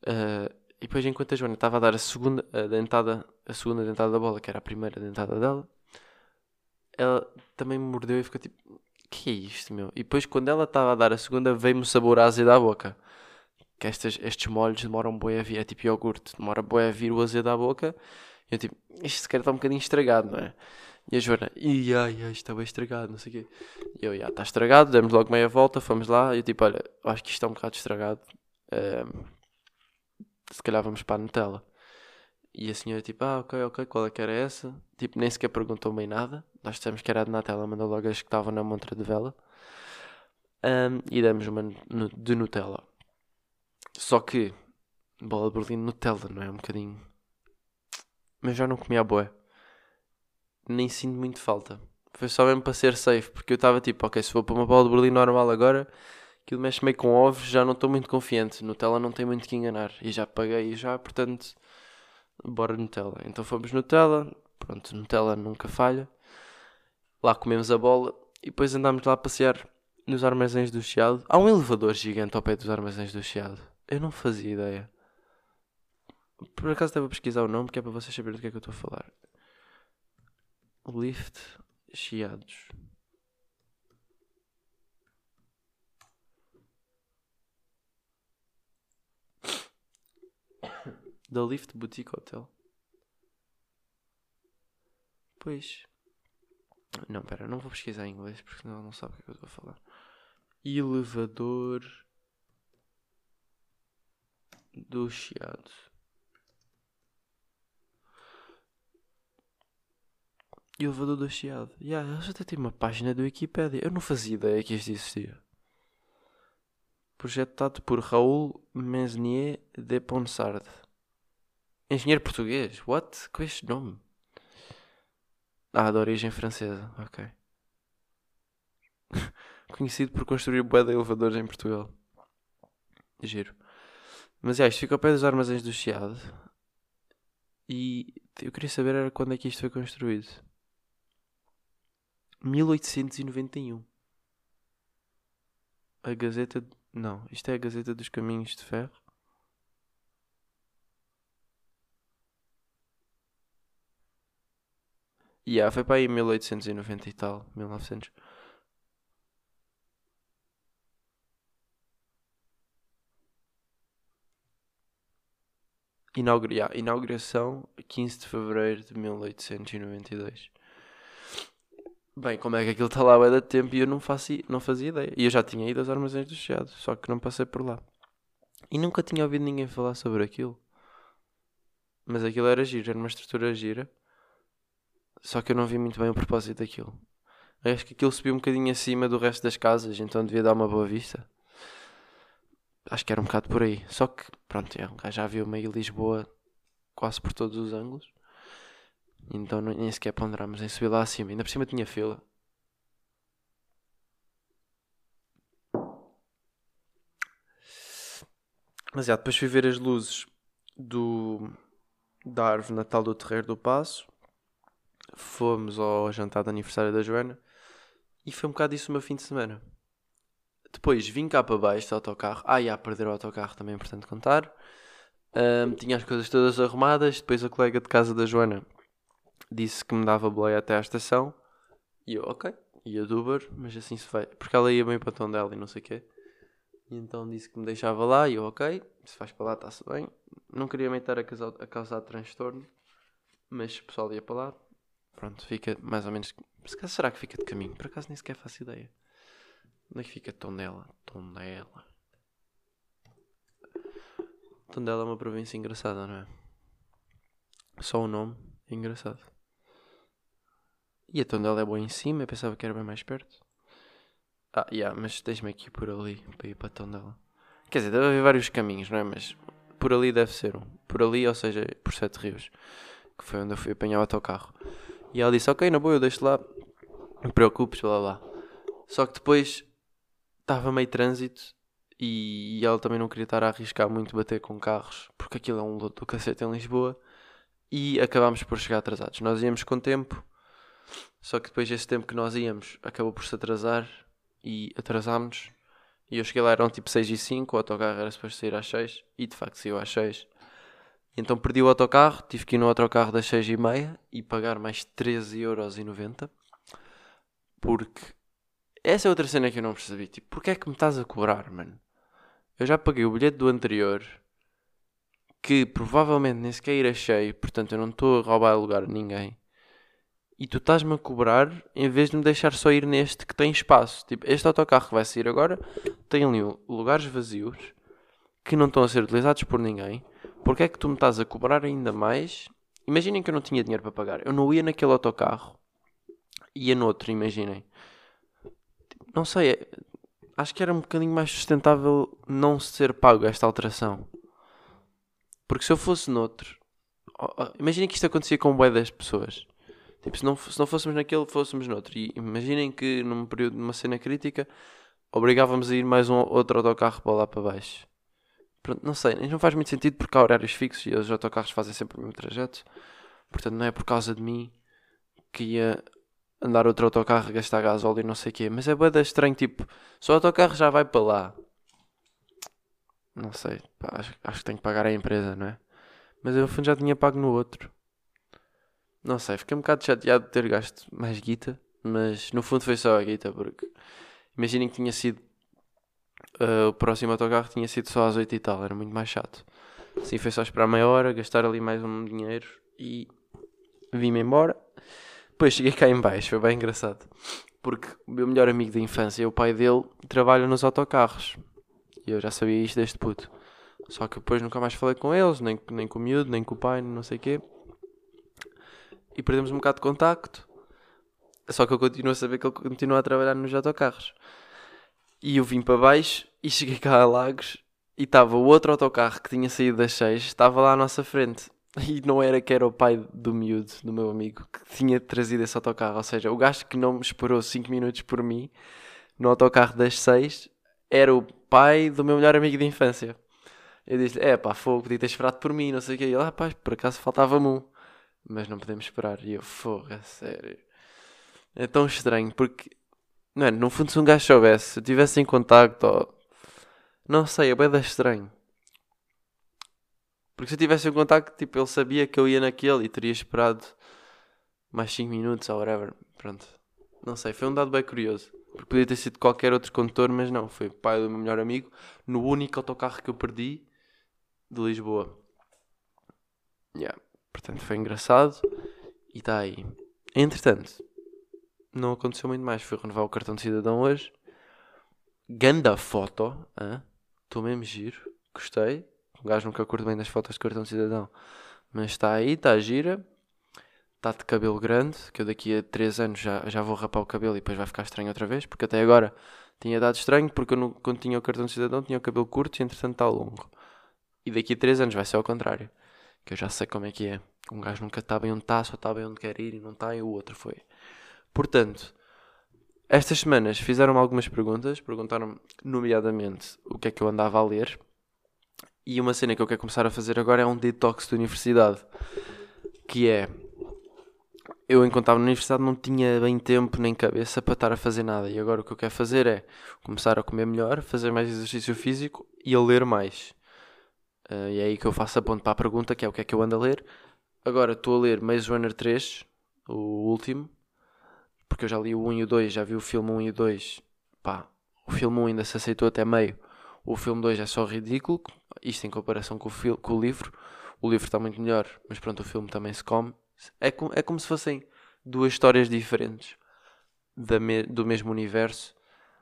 Speaker 1: uh, E depois, enquanto a Joana estava a dar a segunda a dentada, a segunda dentada da bola, que era a primeira dentada dela, ela também me mordeu e ficou tipo, que é isto, meu? E depois, quando ela estava a dar a segunda, veio-me sabor ácido à boca. Que estas, estes molhos demoram boi a vir, é tipo iogurte, demora boi a vir o azedo à boca. E eu tipo, isto se calhar está um bocadinho estragado, não é? E a Joana, ai, ai, ai, está bem estragado, não sei o quê. E eu, já, está estragado, demos logo meia volta, fomos lá. E eu tipo, olha, acho que isto está um bocado estragado. Ehm, se calhar vamos para a Nutella. E a senhora tipo, ah, ok, ok, qual é que era essa? Tipo, nem sequer perguntou bem nada. Nós dissemos que era a de mandou logo as que estavam na montra de vela. Ahm, e demos uma de Nutella. Só que, bola de Berlim Nutella, não é? Um bocadinho. Mas já não comia a boa. Nem sinto muito falta. Foi só mesmo para ser safe, porque eu estava tipo, ok, se vou para uma bola de Berlim normal agora, aquilo mexe meio com ovos, já não estou muito confiante. Nutella não tem muito que enganar. E já paguei já, portanto, bora Nutella. Então fomos Nutella, pronto, Nutella nunca falha. Lá comemos a bola e depois andámos lá a passear nos armazéns do Chiado. Há um elevador gigante ao pé dos armazéns do Chiado. Eu não fazia ideia. Por acaso a pesquisar o nome, que é para vocês saberem do que é que eu estou a falar. Lift Chiados. Da Lift Boutique Hotel. Pois. Não, pera, não vou pesquisar em inglês porque senão não sabe o que é que eu estou a falar. Elevador do Chiado. Elevador do Chiado. Yeah, eles até têm uma página do Wikipedia. Eu não fazia ideia que isto existia. Projetado por Raul Mesnier de Ponsard. Engenheiro português. What? Com este nome? Ah, de origem francesa. Ok. *laughs* Conhecido por construir bué de elevadores em Portugal. Giro. Mas é, isto fica ao pé dos armazéns do Chiado. E eu queria saber era quando é que isto foi construído. 1891. A Gazeta. Não, isto é a Gazeta dos Caminhos de Ferro. Yeah, foi para aí 1890 e tal, 1900. Inaugura, yeah, inauguração 15 de fevereiro de 1892. Bem, como é que aquilo está lá há da tempo e eu não, faço, não fazia ideia. E eu já tinha ido aos armazéns do Chiado, só que não passei por lá. E nunca tinha ouvido ninguém falar sobre aquilo. Mas aquilo era giro, era uma estrutura gira. Só que eu não vi muito bem o propósito daquilo. Eu Acho que aquilo subiu um bocadinho acima do resto das casas, então devia dar uma boa vista. Acho que era um bocado por aí. Só que, pronto, é, já viu meio Lisboa quase por todos os ângulos. Então nem sequer ponderámos em subir lá acima. Ainda por cima tinha fila. Mas já, depois fui ver as luzes do, da árvore Natal do Terreiro do Passo. Fomos ao jantar de aniversário da Joana. E foi um bocado isso o meu fim de semana. Depois vim cá para baixo do autocarro. Ah, ia perder o autocarro também é importante contar. Ahm, tinha as coisas todas arrumadas. Depois a colega de casa da Joana disse que me dava boleia até à estação. E eu, ok, ia do Uber, mas assim se vai. Porque ela ia bem para o tom dela e não sei o quê. E então disse que me deixava lá. E eu, ok, se vais para lá, está-se bem. Não queria me estar a causar, a causar transtorno. Mas o pessoal ia para lá. Pronto, fica mais ou menos. Será que fica de caminho? Por acaso nem sequer faço ideia. Onde é que fica Tondela? Tondela. Tondela é uma província engraçada, não é? Só o nome é engraçado. E a Tondela é boa em cima, eu pensava que era bem mais perto. Ah, yeah, mas deixa-me aqui por ali para ir para Tondela. Quer dizer, deve haver vários caminhos, não é? Mas por ali deve ser um. Por ali, ou seja, por Sete Rios. Que foi onde eu fui apanhar o autocarro. E ela disse, ok, na boa, eu deixo lá. Não te preocupes, blá blá. Só que depois estava meio trânsito e, ela também não queria estar a arriscar muito bater com carros, porque aquilo é um lodo do cacete em Lisboa. E acabámos por chegar atrasados. Nós íamos com tempo, só que depois desse tempo que nós íamos, acabou por se atrasar e atrasámos. E eu cheguei lá, eram tipo 6 e 5, o autocarro era suposto sair às 6 e de facto saiu às 6. Então perdi o autocarro, tive que ir no autocarro das 6 e meia e pagar mais 13,90€. Porque essa é outra cena que eu não percebi. Tipo, porquê é que me estás a cobrar, mano? Eu já paguei o bilhete do anterior, que provavelmente nem sequer irá cheio, portanto eu não estou a roubar lugar a ninguém. E tu estás-me a cobrar em vez de me deixar só ir neste que tem espaço. Tipo, este autocarro que vai sair agora tem ali lugares vazios que não estão a ser utilizados por ninguém. Porquê é que tu me estás a cobrar ainda mais? Imaginem que eu não tinha dinheiro para pagar. Eu não ia naquele autocarro. Ia noutro, imaginem. Não sei, é- acho que era um bocadinho mais sustentável não ser pago esta alteração. Porque se eu fosse noutro... Imaginem que isto acontecia com bué das pessoas. Tipo, se não, se não fôssemos naquele, fôssemos noutro. E imaginem que num período de uma cena crítica obrigávamos a ir mais um outro autocarro para lá para baixo. Pronto, não sei, não faz muito sentido porque há horários fixos e os autocarros fazem sempre o mesmo trajeto. Portanto, não é por causa de mim que ia andar outro autocarro, gastar gasóleo e não sei o quê. Mas é bué estranho, tipo, só o autocarro já vai para lá. Não sei, pá, acho, acho que tenho que pagar a empresa, não é? Mas eu no fundo já tinha pago no outro. Não sei, fiquei um bocado chateado de ter gasto mais guita, mas no fundo foi só a guita, porque imaginem que tinha sido uh, o próximo autocarro tinha sido só às 8 e tal, era muito mais chato. Assim foi só esperar meia hora, gastar ali mais um dinheiro e vim-me embora. Depois cheguei cá em baixo, foi bem engraçado. Porque o meu melhor amigo da infância, o pai dele, trabalha nos autocarros. E eu já sabia isto deste puto. Só que depois nunca mais falei com eles, nem, nem com o miúdo, nem com o pai, não sei o quê. E perdemos um bocado de contacto. Só que eu continuo a saber que ele continua a trabalhar nos autocarros. E eu vim para baixo e cheguei cá a Lagos e estava o outro autocarro que tinha saído das 6, estava lá à nossa frente. *laughs* E não era que era o pai do miúdo, do meu amigo, que tinha trazido esse autocarro. Ou seja, o gajo que não me esperou 5 minutos por mim no autocarro das 6 era o pai do meu melhor amigo de infância. Eu disse é pá, fogo, podia ter esperado por mim, não sei o que. E ele, ah por acaso faltava-me um. Mas não podemos esperar. E eu, fogo, a sério. É tão estranho, porque, é, no fundo se um gajo soubesse, se eu tivesse em contacto, ou... não sei, é bem estranho. Porque se eu tivesse em contacto, tipo, ele sabia que eu ia naquele e teria esperado mais 5 minutos ou whatever. Pronto. Não sei, foi um dado bem curioso. Porque podia ter sido qualquer outro condutor, mas não. Foi o pai do meu melhor amigo no único autocarro que eu perdi de Lisboa. Yeah. Portanto, foi engraçado. E está aí. Entretanto, não aconteceu muito mais. Fui renovar o cartão de cidadão hoje. Ganda foto. Estou mesmo giro. Gostei. O gajo nunca curto bem das fotos de cartão de cidadão. Mas está aí, está gira. Está de cabelo grande, que eu daqui a 3 anos já, já vou rapar o cabelo e depois vai ficar estranho outra vez, porque até agora tinha dado estranho, porque eu não, quando tinha o cartão de cidadão tinha o cabelo curto e entretanto está longo. E daqui a 3 anos vai ser ao contrário, que eu já sei como é que é. Um gajo nunca está bem onde está, só está bem onde quer ir e não está, e o outro foi. Portanto, estas semanas fizeram-me algumas perguntas, perguntaram-me, nomeadamente, o que é que eu andava a ler. E uma cena que eu quero começar a fazer agora é um detox de universidade. Que é. Eu, enquanto estava na universidade, não tinha bem tempo nem cabeça para estar a fazer nada. E agora o que eu quero fazer é começar a comer melhor, fazer mais exercício físico e a ler mais. Uh, e é aí que eu faço a ponto para a pergunta, que é o que é que eu ando a ler. Agora estou a ler Maze Runner 3, o último. Porque eu já li o 1 e o 2, já vi o filme 1 e o 2. Pá, o filme 1 ainda se aceitou até meio. O filme 2 é só ridículo, isto em comparação com o, com o livro. O livro está muito melhor, mas pronto, o filme também se come. É, com, é como se fossem duas histórias diferentes me, do mesmo universo,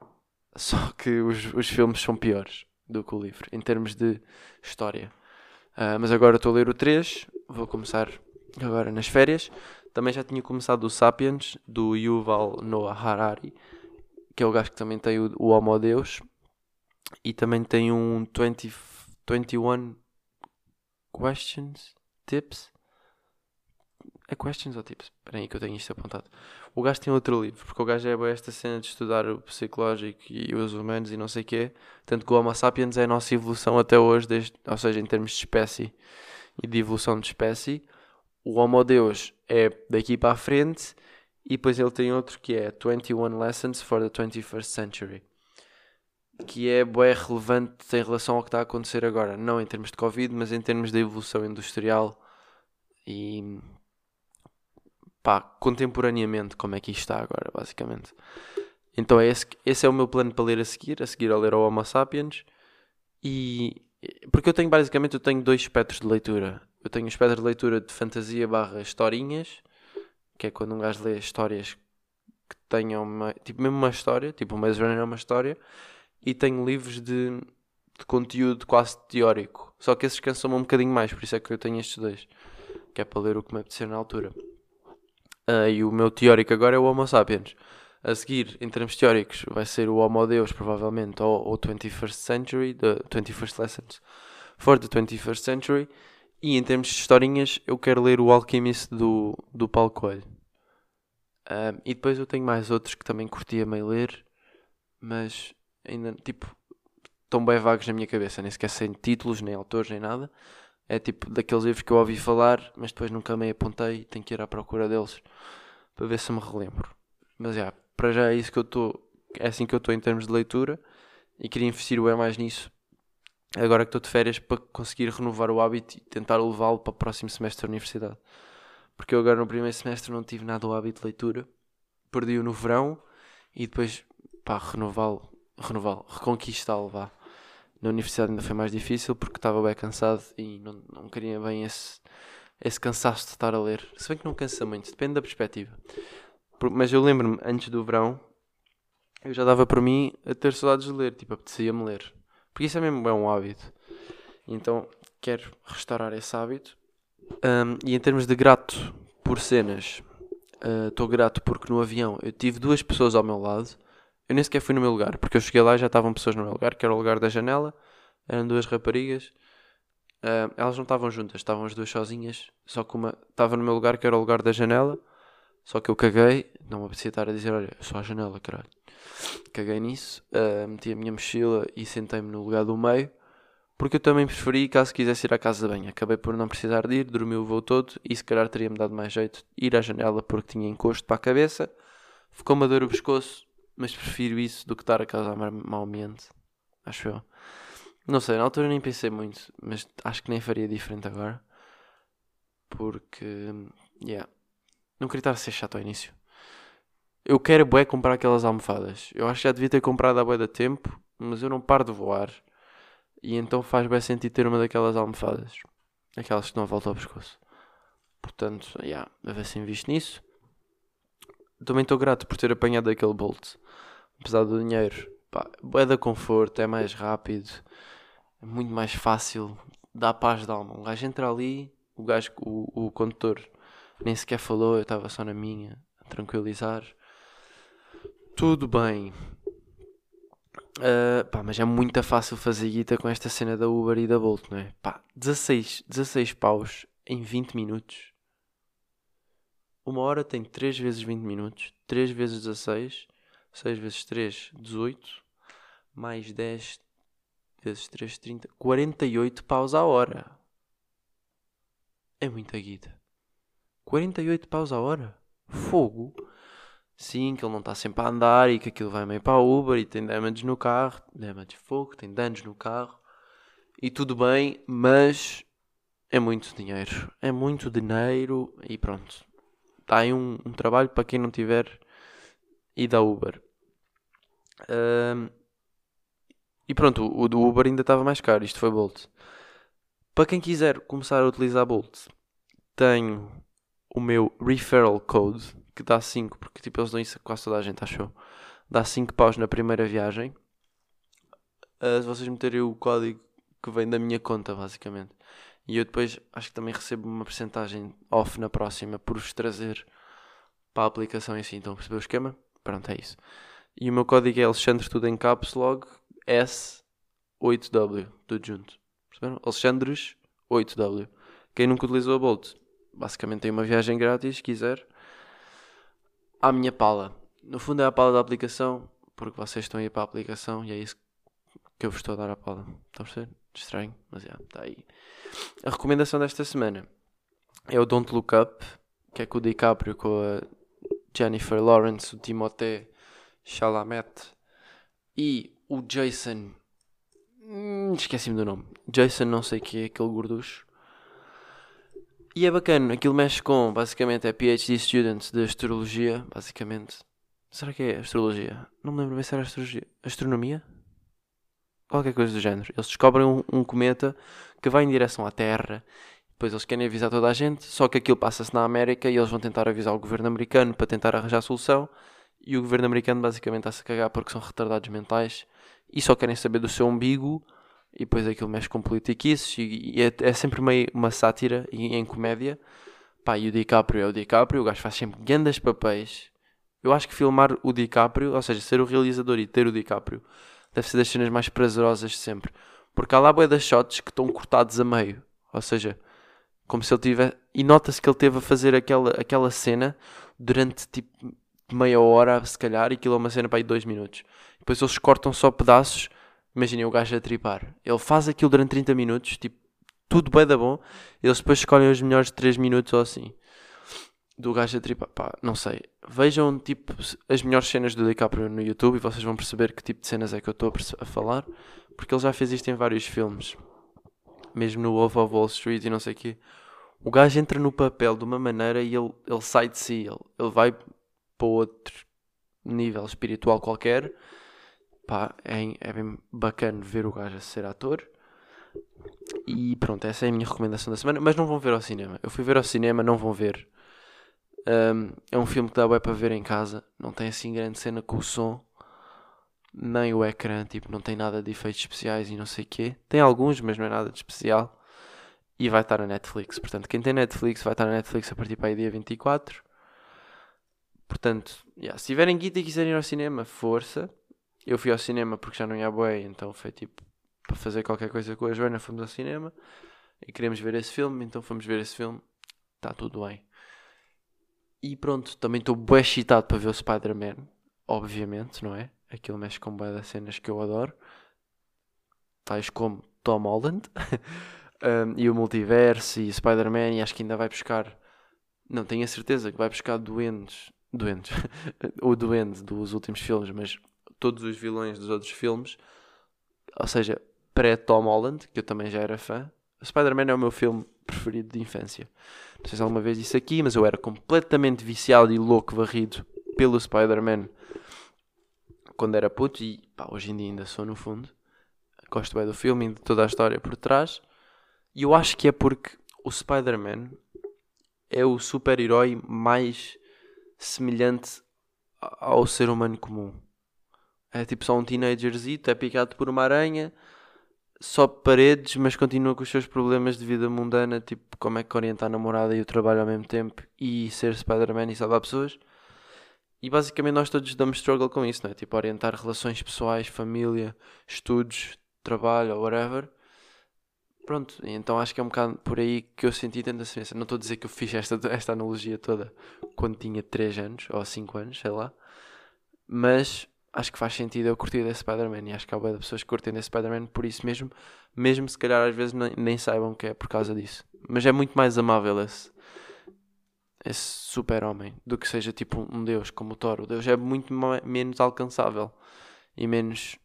Speaker 1: *laughs* só que os, os filmes são piores do que o livro, em termos de história. Uh, mas agora estou a ler o 3, vou começar agora nas férias. Também já tinha começado o Sapiens, do Yuval Noah Harari, que é o gajo que também tem o, o Homo Deus, e também tem um 20, 21 Questions, Tips. É questions ou tips? Espera aí que eu tenho isto apontado. O gajo tem outro livro, porque o gajo é esta cena de estudar o psicológico e os humanos e não sei o quê. Tanto que o Homo sapiens é a nossa evolução até hoje, desde, ou seja, em termos de espécie e de evolução de espécie. O Homo Deus é daqui para a frente e depois ele tem outro que é 21 Lessons for the 21st Century. que é bué relevante em relação ao que está a acontecer agora. Não em termos de Covid, mas em termos da evolução industrial e pá, contemporaneamente como é que isto está agora, basicamente. Então é esse, esse é o meu plano para ler a seguir, a seguir a ler o Homo Sapiens. E porque eu tenho basicamente eu tenho dois espectros de leitura. Eu tenho o espectro de leitura de fantasia barra historinhas, que é quando um gajo lê histórias que tenham uma, tipo mesmo uma história, tipo o Maze Runner é uma história, e tenho livros de, de conteúdo quase teórico. Só que esses cansam-me um bocadinho mais, por isso é que eu tenho estes dois, que é para ler o que me apetecer na altura. Ah, e o meu teórico agora é o Homo Sapiens. A seguir, em termos teóricos, vai ser o Homo Deus, provavelmente, ou o 21st Century, the 21st Lessons for the 21st Century. E em termos de historinhas, eu quero ler o Alchemist do, do Paulo Coelho. Um, e depois eu tenho mais outros que também curtia meio ler, mas ainda, tipo, estão bem vagos na minha cabeça, nem sequer sem títulos, nem autores, nem nada. É tipo daqueles livros que eu ouvi falar, mas depois nunca me apontei tenho que ir à procura deles para ver se me relembro. Mas já, para já é isso que eu estou, é assim que eu estou em termos de leitura e queria investir o é mais nisso. Agora que estou de férias para conseguir renovar o hábito e tentar levá-lo para o próximo semestre da universidade. Porque eu agora no primeiro semestre não tive nada o hábito de leitura, perdi-o no verão e depois, pá, renová-lo, renová-lo, reconquistá-lo, vá. Na universidade ainda foi mais difícil porque estava bem cansado e não, não queria bem esse, esse cansaço de estar a ler. Se bem que não cansa muito, depende da perspectiva. Mas eu lembro-me, antes do verão, eu já dava por mim a ter saudades de ler, tipo, apetecia-me ler. Porque isso é mesmo é um hábito. Então quero restaurar esse hábito. Um, e em termos de grato por cenas, estou uh, grato porque no avião eu tive duas pessoas ao meu lado. Eu nem sequer fui no meu lugar, porque eu cheguei lá e já estavam pessoas no meu lugar, que era o lugar da janela. Eram duas raparigas. Uh, elas não estavam juntas, estavam as duas sozinhas. Só que uma estava no meu lugar, que era o lugar da janela. Só que eu caguei, não me apetecia estar a dizer, olha, só a janela, caralho. Caguei nisso, uh, meti a minha mochila e sentei-me no lugar do meio, porque eu também preferi, caso quisesse ir à casa de banho. Acabei por não precisar de ir, dormi o voo todo e se calhar teria-me dado mais jeito ir à janela porque tinha encosto para a cabeça. Ficou-me a dor o pescoço, mas prefiro isso do que estar a causar mau ambiente. Acho eu. Não sei, na altura nem pensei muito, mas acho que nem faria diferente agora. Porque, yeah, não queria estar a ser chato ao início. Eu quero bué comprar aquelas almofadas. Eu acho que já devia ter comprado há bué da tempo, mas eu não paro de voar. E então faz bem sentido ter uma daquelas almofadas. Aquelas que não voltam ao pescoço. Portanto, já, yeah, a se invisto nisso. Também estou grato por ter apanhado aquele Bolt. Apesar do dinheiro. Pá, da conforto, é mais rápido. É muito mais fácil. Dá paz de alma. Um gajo entra ali, o gajo, o, o condutor nem sequer falou, eu estava só na minha, a tranquilizar. Tudo bem. Uh, pá, mas é muito fácil fazer guita com esta cena da Uber e da Bolt, não é? Pá, 16, 16 paus em 20 minutos. Uma hora tem 3 vezes 20 minutos, 3 vezes 16, 6 vezes 3, 18, mais 10 vezes 3, 30, 48 paus a hora. É muita guita. 48 paus a hora? Fogo! Sim, que ele não está sempre a andar e que aquilo vai meio para a Uber e tem damage no carro. Damage fogo, tem danos no carro. E tudo bem, mas é muito dinheiro. É muito dinheiro e pronto. Está aí um, um trabalho para quem não tiver ido à Uber. Um, e pronto, o do Uber ainda estava mais caro. Isto foi Bolt. Para quem quiser começar a utilizar Bolt, tenho o meu referral code, que dá 5, porque tipo eles dão isso a quase toda a gente, achou? Dá 5 paus na primeira viagem. Uh, se vocês meterem o código que vem da minha conta, basicamente. E eu depois acho que também recebo uma porcentagem off na próxima por vos trazer para a aplicação e assim. Então percebeu o esquema? Pronto, é isso. E o meu código é Alexandre, tudo em caps log, S8W, tudo junto. Perceberam? Alexandres 8W. Quem nunca utilizou a Bolt, basicamente tem uma viagem grátis, se quiser, à minha pala. No fundo é a pala da aplicação, porque vocês estão aí para a aplicação e é isso que eu vos estou a dar a pala. Estão a perceber? Estranho, mas já, está aí. A recomendação desta semana é o Don't Look Up, que é com o DiCaprio, com a Jennifer Lawrence, o Timothée Chalamet e o Jason. Hum, Esqueci-me do nome. Jason, não sei que é, aquele gorducho. E é bacana, aquilo mexe com, basicamente, é PhD students de astrologia, basicamente. Será que é astrologia? Não me lembro bem se era astrologia. Astronomia? Qualquer coisa do género. Eles descobrem um, um cometa que vai em direção à Terra. Depois eles querem avisar toda a gente, só que aquilo passa-se na América e eles vão tentar avisar o governo americano para tentar arranjar solução. E o governo americano basicamente está-se a cagar porque são retardados mentais e só querem saber do seu umbigo. E depois aquilo mexe com politiquices e, e é, é sempre meio uma sátira e em comédia. Pá, e o DiCaprio é o DiCaprio, o gajo faz sempre grandes papéis. Eu acho que filmar o DiCaprio, ou seja, ser o realizador e ter o DiCaprio, deve ser das cenas mais prazerosas de sempre. Porque há lá bué das shots que estão cortados a meio. Ou seja, como se ele tivesse... E nota-se que ele teve a fazer aquela, aquela cena durante tipo meia hora, se calhar, e aquilo é uma cena para aí dois minutos. Depois eles cortam só pedaços. Imaginem o gajo a tripar. Ele faz aquilo durante 30 minutos, tipo, tudo bem da bom. Eles depois escolhem os melhores 3 minutos ou assim. Do gajo a tripar. Pá, não sei. Vejam, tipo, as melhores cenas do DiCaprio no YouTube e vocês vão perceber que tipo de cenas é que eu estou a falar. Porque ele já fez isto em vários filmes. Mesmo no Wolf of Wall Street e não sei o quê. O gajo entra no papel de uma maneira e ele, ele sai de si. Ele, ele vai para outro nível espiritual qualquer. Pá, é, é bem bacana ver o gajo a ser ator. E pronto, essa é a minha recomendação da semana. Mas não vão ver ao cinema. Eu fui ver ao cinema, não vão ver. Um, é um filme que dá bem para ver em casa. Não tem assim grande cena com o som. Nem o ecrã, tipo, não tem nada de efeitos especiais e não sei o quê. Tem alguns, mas não é nada de especial. E vai estar na Netflix. Portanto, quem tem Netflix vai estar na Netflix a partir para aí dia 24. Portanto, yeah, se tiverem guita e quiserem ir ao cinema, força. Eu fui ao cinema porque já não ia boa, então foi tipo para fazer qualquer coisa com a Joana, fomos ao cinema e queremos ver esse filme, então fomos ver esse filme. Está tudo bem. E pronto, também estou bué excitado para ver o Spider-Man, obviamente, não é? Aquilo mexe com bué das cenas que eu adoro. Tais como Tom Holland *laughs* um, e o multiverso e Spider-Man e acho que ainda vai buscar... Não, tenho a certeza que vai buscar doentes... Doentes. *laughs* o doente dos últimos filmes, mas todos os vilões dos outros filmes. Ou seja, pré-Tom Holland, que eu também já era fã. Spider-Man é o meu filme preferido de infância. Não sei se alguma vez disse aqui, mas eu era completamente viciado e louco, varrido pelo Spider-Man quando era puto e pá, hoje em dia ainda sou no fundo. Gosto bem do filme e de toda a história por trás. E eu acho que é porque o Spider-Man é o super-herói mais semelhante ao ser humano comum. É tipo só um teenagerzito, é picado por uma aranha, só paredes, mas continua com os seus problemas de vida mundana, tipo como é que orientar a namorada e o trabalho ao mesmo tempo e ser Spider-Man e salvar pessoas. E basicamente nós todos damos struggle com isso, não é? Tipo orientar relações pessoais, família, estudos, trabalho ou whatever. Pronto, então acho que é um bocado por aí que eu senti tanta semelhança. Não estou a dizer que eu fiz esta, *laughs* esta analogia toda quando tinha 3 anos ou 5 anos, sei lá. Mas acho que faz sentido eu curtir desse Spider-Man e acho que há boa de pessoas que curtem desse Spider-Man por isso mesmo, mesmo se calhar às vezes nem, nem saibam que é por causa disso. Mas é muito mais amável esse, esse super-homem do que seja tipo um deus como o Thor. O deus é muito menos alcançável e menos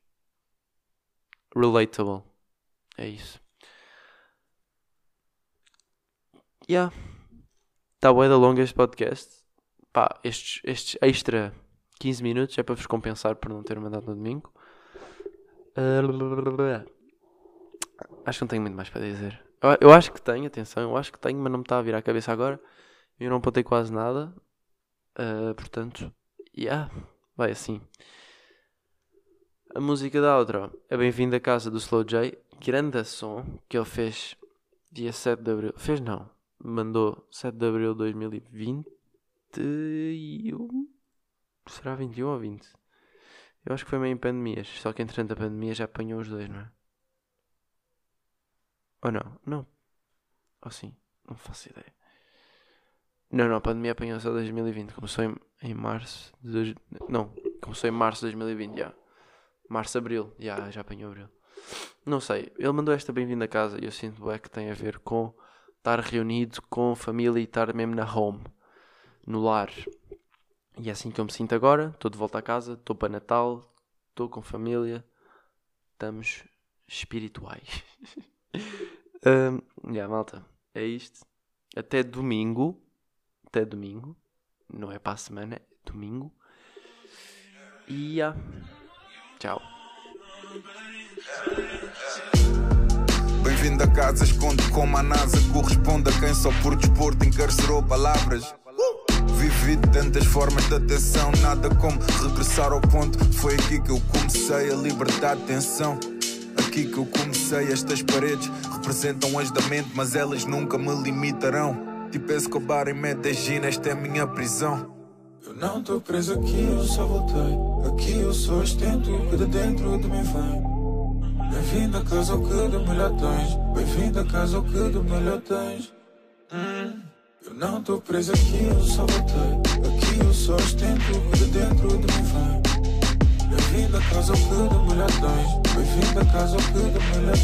Speaker 1: relatable. É isso. Yeah. Está bué da longa este podcast. Pá, estes, estes extra 15 minutos é para vos compensar por não ter mandado no domingo. Ah, Acho que não tenho muito mais para dizer. Eu, eu acho que tenho, atenção, eu acho que tenho, mas não me está a vir à cabeça agora. Eu não apontei quase nada. Ah, portanto, yeah, vai assim. A música da outra é Bem-vindo à Casa do Slow J. Grande som que ele fez dia 7 de Abril. Fez não. Mandou 7 de Abril de 2021. Será 21 ou 20? Eu acho que foi meio em pandemias. Só que entretanto a pandemia já apanhou os dois, não é? Ou não? Não. Ou sim? Não faço ideia. Não, não, a pandemia apanhou só 2020. Começou em, em março de. dois- Não, começou em março de 2020, já. Março, abril, já, já apanhou abril. Não sei, ele mandou esta bem-vinda a casa e eu sinto é que tem a ver com estar reunido com família e estar mesmo na home, no lar. E é assim que eu me sinto agora. Estou de volta a casa, estou para Natal, estou com família, estamos espirituais. *laughs* um, yeah, malta, é isto. Até domingo. Até domingo. Não é para a semana, é domingo. E yeah. tchau.
Speaker 3: Bem-vindo a casa, esconde como a NASA corresponde a quem só por desporto encarcerou palavras. De tantas formas de atenção, nada como regressar ao ponto. Foi aqui que eu comecei a libertar tensão. Aqui que eu comecei, estas paredes representam as da mente, mas elas nunca me limitarão. Tipo Escobar em Medellín, esta é a minha prisão. Eu não tô preso aqui, eu só voltei. Aqui eu só ostento o que de dentro de mim vem. Bem-vindo a casa ao que de melhor tens. Bem-vindo a casa ao que de melhor tens. Hum, Eu não tô preso aqui, eu só voltei. Aqui eu só ostento de dentro de mim vem. Bem-vindo a casa ao que de tens. Bem-vindo a casa ao que de melhor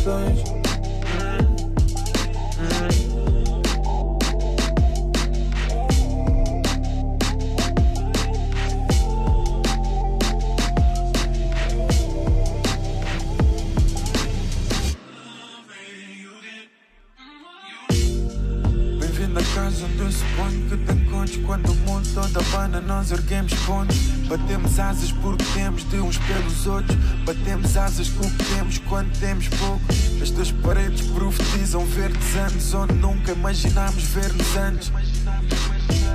Speaker 3: Asas porque temos de uns pelos outros. Batemos asas com o que temos quando temos pouco. Estas paredes profetizam verdes anos Onde nunca imaginámos ver-nos antes.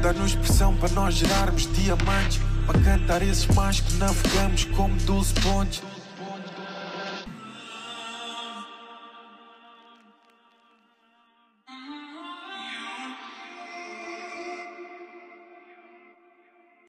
Speaker 3: Dá-nos pressão para nós gerarmos diamantes. Para cantar esses mais que navegamos como 12 pontes